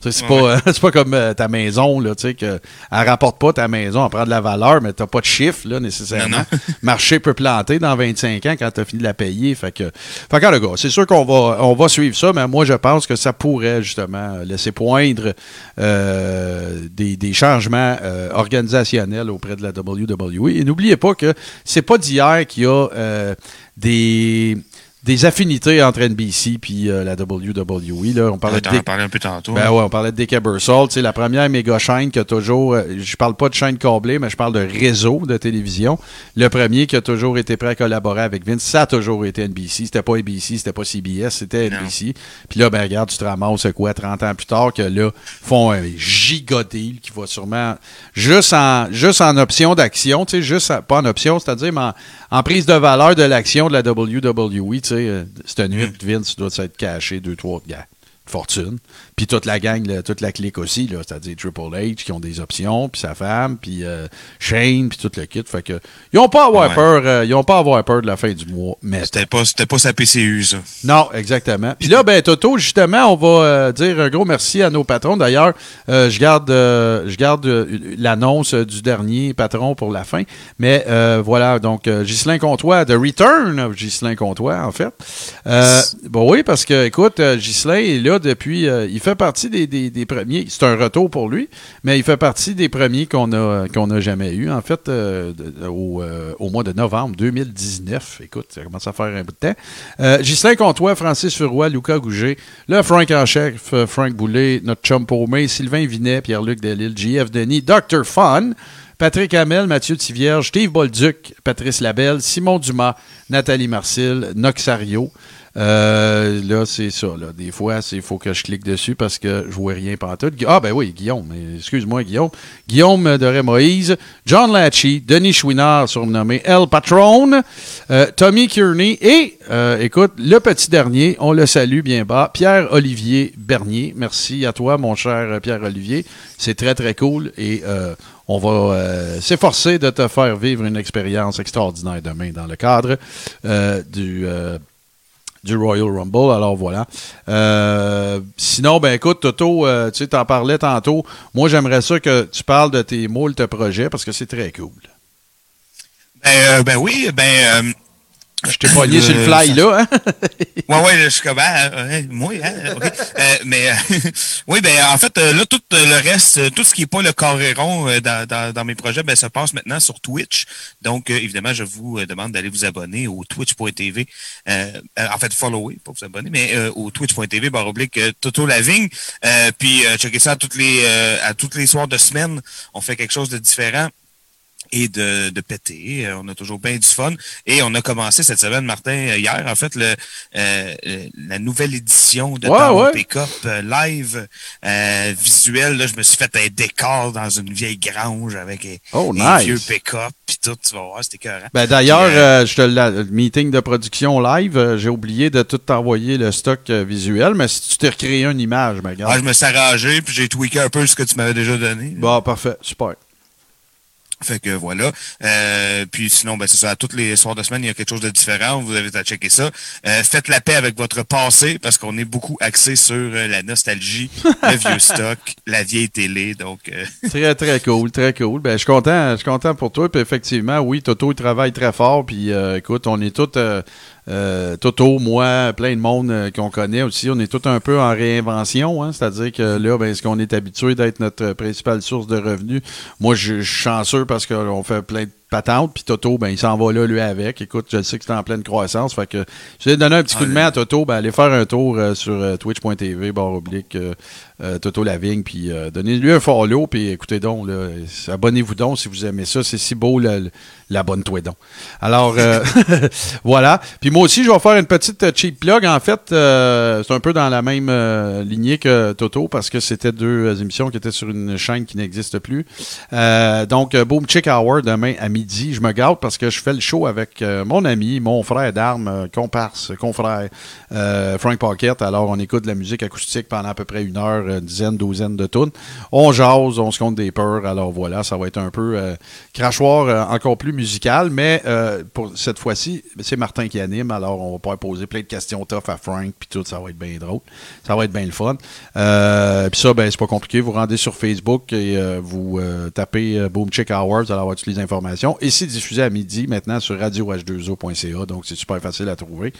C'est pas, c'est pas comme euh, ta maison, là, tu sais, que elle rapporte pas ta maison, elle prend de la valeur, mais t'as pas de chiffre, là, nécessairement. Non, Marché peut planter dans 25 ans quand t'as fini de la payer. Fait que, fait que, le gars, c'est sûr qu'on va, on va suivre ça, mais moi, je pense que ça pourrait, justement, laisser poindre euh, des, des changements euh, organisationnels auprès de la WWE. Et n'oubliez pas que c'est pas d'hier qu'il y a euh, des des affinités entre NBC puis euh, la WWE. Là. On parlait de en Dick- parlait un peu tantôt. ben ouais, on parlait de Dick Ebersol, tu sais, la première méga chaîne qui a toujours, euh, je parle pas de chaîne câblée, mais je parle de réseau de télévision. Le premier qui a toujours été prêt à collaborer avec Vince, ça a toujours été NBC. C'était pas ABC, c'était pas CBS, c'était. NBC. Puis là, ben regarde, tu te ramasses quoi, 30 ans plus tard, que là, font un giga deal qui va sûrement, juste en, juste en option d'action, tu sais, juste, en- pas en option, c'est-à-dire, mais en, en prise de valeur de l'action de la WWE, tu sais, euh, cette nuit, Vince doit s'être caché deux, trois gars fortune. Puis toute la gang, là, toute la clique aussi, c'est-à-dire Triple H qui ont des options, puis sa femme, puis euh, Shane, puis tout le kit. Fait que ils ont pas à avoir Ouais. peur, euh, ils ont pas à avoir peur de la fin du mois. Mais C'était pas, pas sa PCU, ça. non, exactement. Puis là, ben Toto, justement, on va euh, dire un gros merci à nos patrons. D'ailleurs, je garde, je garde l'annonce du dernier patron pour la fin. Mais voilà, donc Ghislain Comtois, The Return of Ghislain Comtois, en fait. Bon oui, parce que, écoute, Ghislain est là depuis, il fait partie des, des- premiers. C'est un retour pour lui, mais il fait partie des premiers qu'on a qu'on n'a jamais eu. En fait, euh, au, euh, au mois de novembre 2019. Écoute, ça commence à faire un bout de temps. Euh, Ghislain Comtois, Francis Furoy, Lucas Gouget, le Frank en chef, euh, Frank Boulet, notre chum paumé, Sylvain Vinet, Pierre-Luc Delille, JF Denis, Dr. Fun, Patrick Hamel, Mathieu Tivierge, Steve Bolduc, Patrice Labelle, Simon Dumas, Nathalie Marcil, Noxario. Euh, là, c'est ça. Des fois, il faut que je clique dessus parce que je vois rien pantoute. Ah, ben oui, Guillaume. Excuse-moi, Guillaume. Guillaume de Moïse, John Latchy, Denis Chouinard, surnommé El Patron, euh, Tommy Kearney et, euh, écoute, le petit dernier, on le salue bien bas, Pierre-Olivier Bernier. Merci à toi, mon cher Pierre-Olivier. C'est très, très cool et on va s'efforcer de te faire vivre une expérience extraordinaire demain dans le cadre du... du Royal Rumble. Alors voilà. Euh, sinon, ben écoute, Toto, euh, tu t'en parlais tantôt. Moi, j'aimerais ça que tu parles de tes moultes projets parce que c'est très cool. Ben, euh, ben oui, ben. Je t'ai pogné Euh, sur le fly, là. Hein? Ouais, ouais, je suis comme, ah, ouais, moi, hein. Euh, mais, euh, oui, ben, en fait, euh, là, tout le reste, euh, tout ce qui n'est pas le carré rond euh, dans, dans, dans mes projets, ben, se passe maintenant sur Twitch. Donc, évidemment, je vous demande d'aller vous abonner au twitch.tv. En fait, follower, pas vous abonner, mais au twitch.tv, barre oblique, Toto Lavigne. Puis, checker ça à toutes les, à toutes les soirs de semaine. On fait quelque chose de différent et de, de péter. Euh, On a toujours bien du fun. Et on a commencé cette semaine, Martin, euh, hier, en fait, le, euh, la nouvelle édition de Ouais, ouais. Pick-up euh, live euh, visuel. Là, je me suis fait un décor dans une vieille grange avec un, Oh, nice. vieux pick-up. Puis tout, tu vas voir, c'était écœurant. Ben d'ailleurs, euh, je te le meeting de production live, j'ai oublié de tout t'envoyer le stock visuel, mais si tu t'es recréé une image, ben ah, regarde. je me suis arrangé, puis j'ai tweaké un peu ce que tu m'avais déjà donné. Bon, parfait, super. Fait que voilà. Euh, puis sinon, ben c'est ça. À tous les soirs de semaine, il y a quelque chose de différent. Vous avez à checker ça. Euh, faites la paix avec votre passé parce qu'on est beaucoup axé sur euh, la nostalgie, le vieux stock, la vieille télé. Donc, euh, Très, très cool, très cool. Ben, je suis content, je suis content pour toi. Puis effectivement, oui, Toto, il travaille très fort. Puis euh, écoute, on est tous, euh, Toto, moi, plein de monde euh, qu'on connaît aussi, on est tous un peu en réinvention. Hein? C'est-à-dire que là, ben, est-ce qu'on est habitué d'être notre principale source de revenus? Moi, je suis chanceux parce qu'on fait plein de patente. Puis Toto, ben, il s'en va là, lui, avec. Écoute, je sais que c'est en pleine croissance. Fait que je vais donner un petit coup de main à Toto. Ben, allez faire un tour euh, sur euh, twitch.tv, barre oblique, euh, euh, Toto Lavigne. Puis euh, donnez-lui un follow. Puis écoutez donc, abonnez-vous donc si vous aimez ça. C'est si beau, la, la bonne toi donc. Alors, euh, voilà. Puis moi aussi, je vais faire une petite cheap plug. En fait, euh, c'est un peu dans la même euh, lignée que Toto parce que c'était deux émissions qui étaient sur une chaîne qui n'existe plus. Euh, donc, Boom Chick Hour demain à midi. Je me gâte parce que je fais le show avec euh, mon ami, mon frère d'armes, euh, comparse, confrère, euh, Frank Pocket. Alors, on écoute de la musique acoustique pendant à peu près une heure, une dizaine, douzaine de tunes. On jase, on se compte des peurs. Alors voilà, ça va être un peu crachoir encore plus musical, mais pour cette fois-ci, c'est Martin qui anime. Alors, on va pouvoir poser plein de questions tough à Frank, puis tout, ça va être bien drôle. Ça va être bien le fun. Puis ça, ben, c'est pas compliqué. Vous rendez sur Facebook et vous tapez Boom Chick Hours, allez avoir toutes les informations. Et c'est diffusé à midi maintenant sur radioh2o.ca, donc c'est super facile à trouver.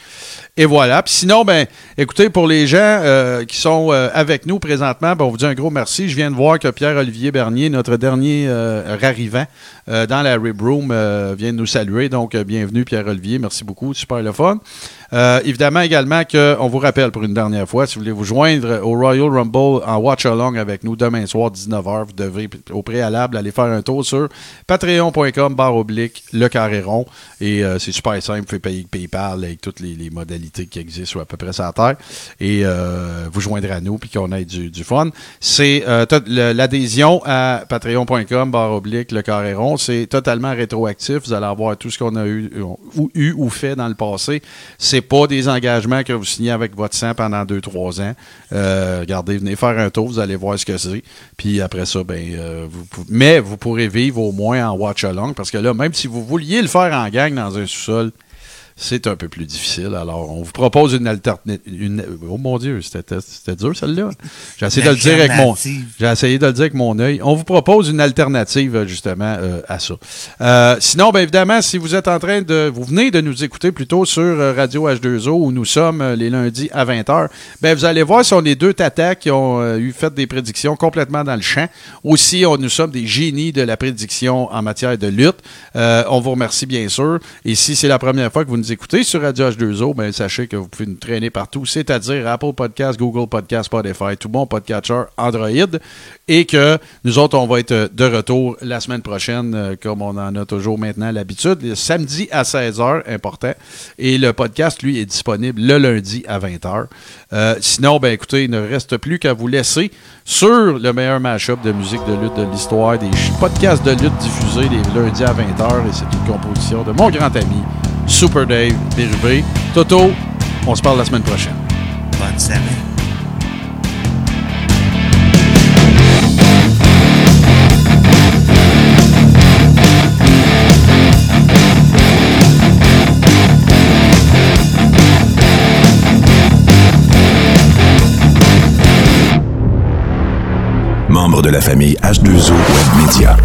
Et voilà. Puis sinon, ben, écoutez, pour les gens euh, qui sont euh, avec nous présentement, ben, on vous dit un gros merci. Je viens de voir que Pierre-Olivier Bernier, notre dernier euh, rarivant euh, dans la Rib Room, vient de nous saluer. Donc, bienvenue Pierre-Olivier. Merci beaucoup. Super le fun. Euh, évidemment également qu'on vous rappelle pour une dernière fois, si vous voulez vous joindre au Royal Rumble en watch along avec nous demain soir 19h, vous devrez au préalable aller faire un tour sur patreon.com barre oblique le carré rond et euh, c'est super simple, vous pouvez payer PayPal avec toutes les, modalités qui existent sur à peu près sa terre et euh, vous joindrez à nous puis qu'on ait du, du fun. C'est euh, l'adhésion à patreon.com barre oblique le carré rond, c'est totalement rétroactif, vous allez avoir tout ce qu'on a eu ou, eu ou fait dans le passé. C'est pas des engagements que vous signez avec votre sang pendant 2-3 ans. Euh, regardez, venez faire un tour, vous allez voir ce que c'est. Puis après ça, ben, euh, mais vous pourrez vivre au moins en watch along parce que là, même si vous vouliez le faire en gang dans un sous-sol, c'est un peu plus difficile. Alors, on vous propose une alternative. Oh mon Dieu, c'était dur celle-là. J'ai essayé de le dire avec mon. J'ai essayé de le dire avec mon œil. On vous propose une alternative, euh, justement, euh, à ça. Euh, sinon, bien évidemment, si vous êtes en train de. Vous venez de nous écouter plutôt sur Radio H2O, où nous sommes les lundis à 20h, ben vous allez voir, ce sont les deux tatas qui ont euh, eu fait des prédictions complètement dans le champ. Aussi, on, nous sommes des génies de la prédiction en matière de lutte. On vous remercie, bien sûr. Et si c'est la première fois que vous nous écoutez sur Radio H2O, ben, sachez que vous pouvez nous traîner partout, c'est-à-dire Apple Podcast, Google Podcast, Spotify, tout bon podcatcher Android. Et que nous autres, on va être de retour la semaine prochaine, euh, comme on en a toujours maintenant l'habitude, le samedi à 16h, important. Et le podcast, lui, est disponible le lundi à 20h. Euh, sinon, ben écoutez, il ne reste plus qu'à vous laisser sur le meilleur mashup de musique de lutte de l'histoire, des podcasts de lutte diffusés les lundis à 20h. Et c'est une composition de mon grand ami, Super Dave Bérubé. Toto, on se parle la semaine prochaine. Bonne semaine. Membre de la famille H2O Web Media.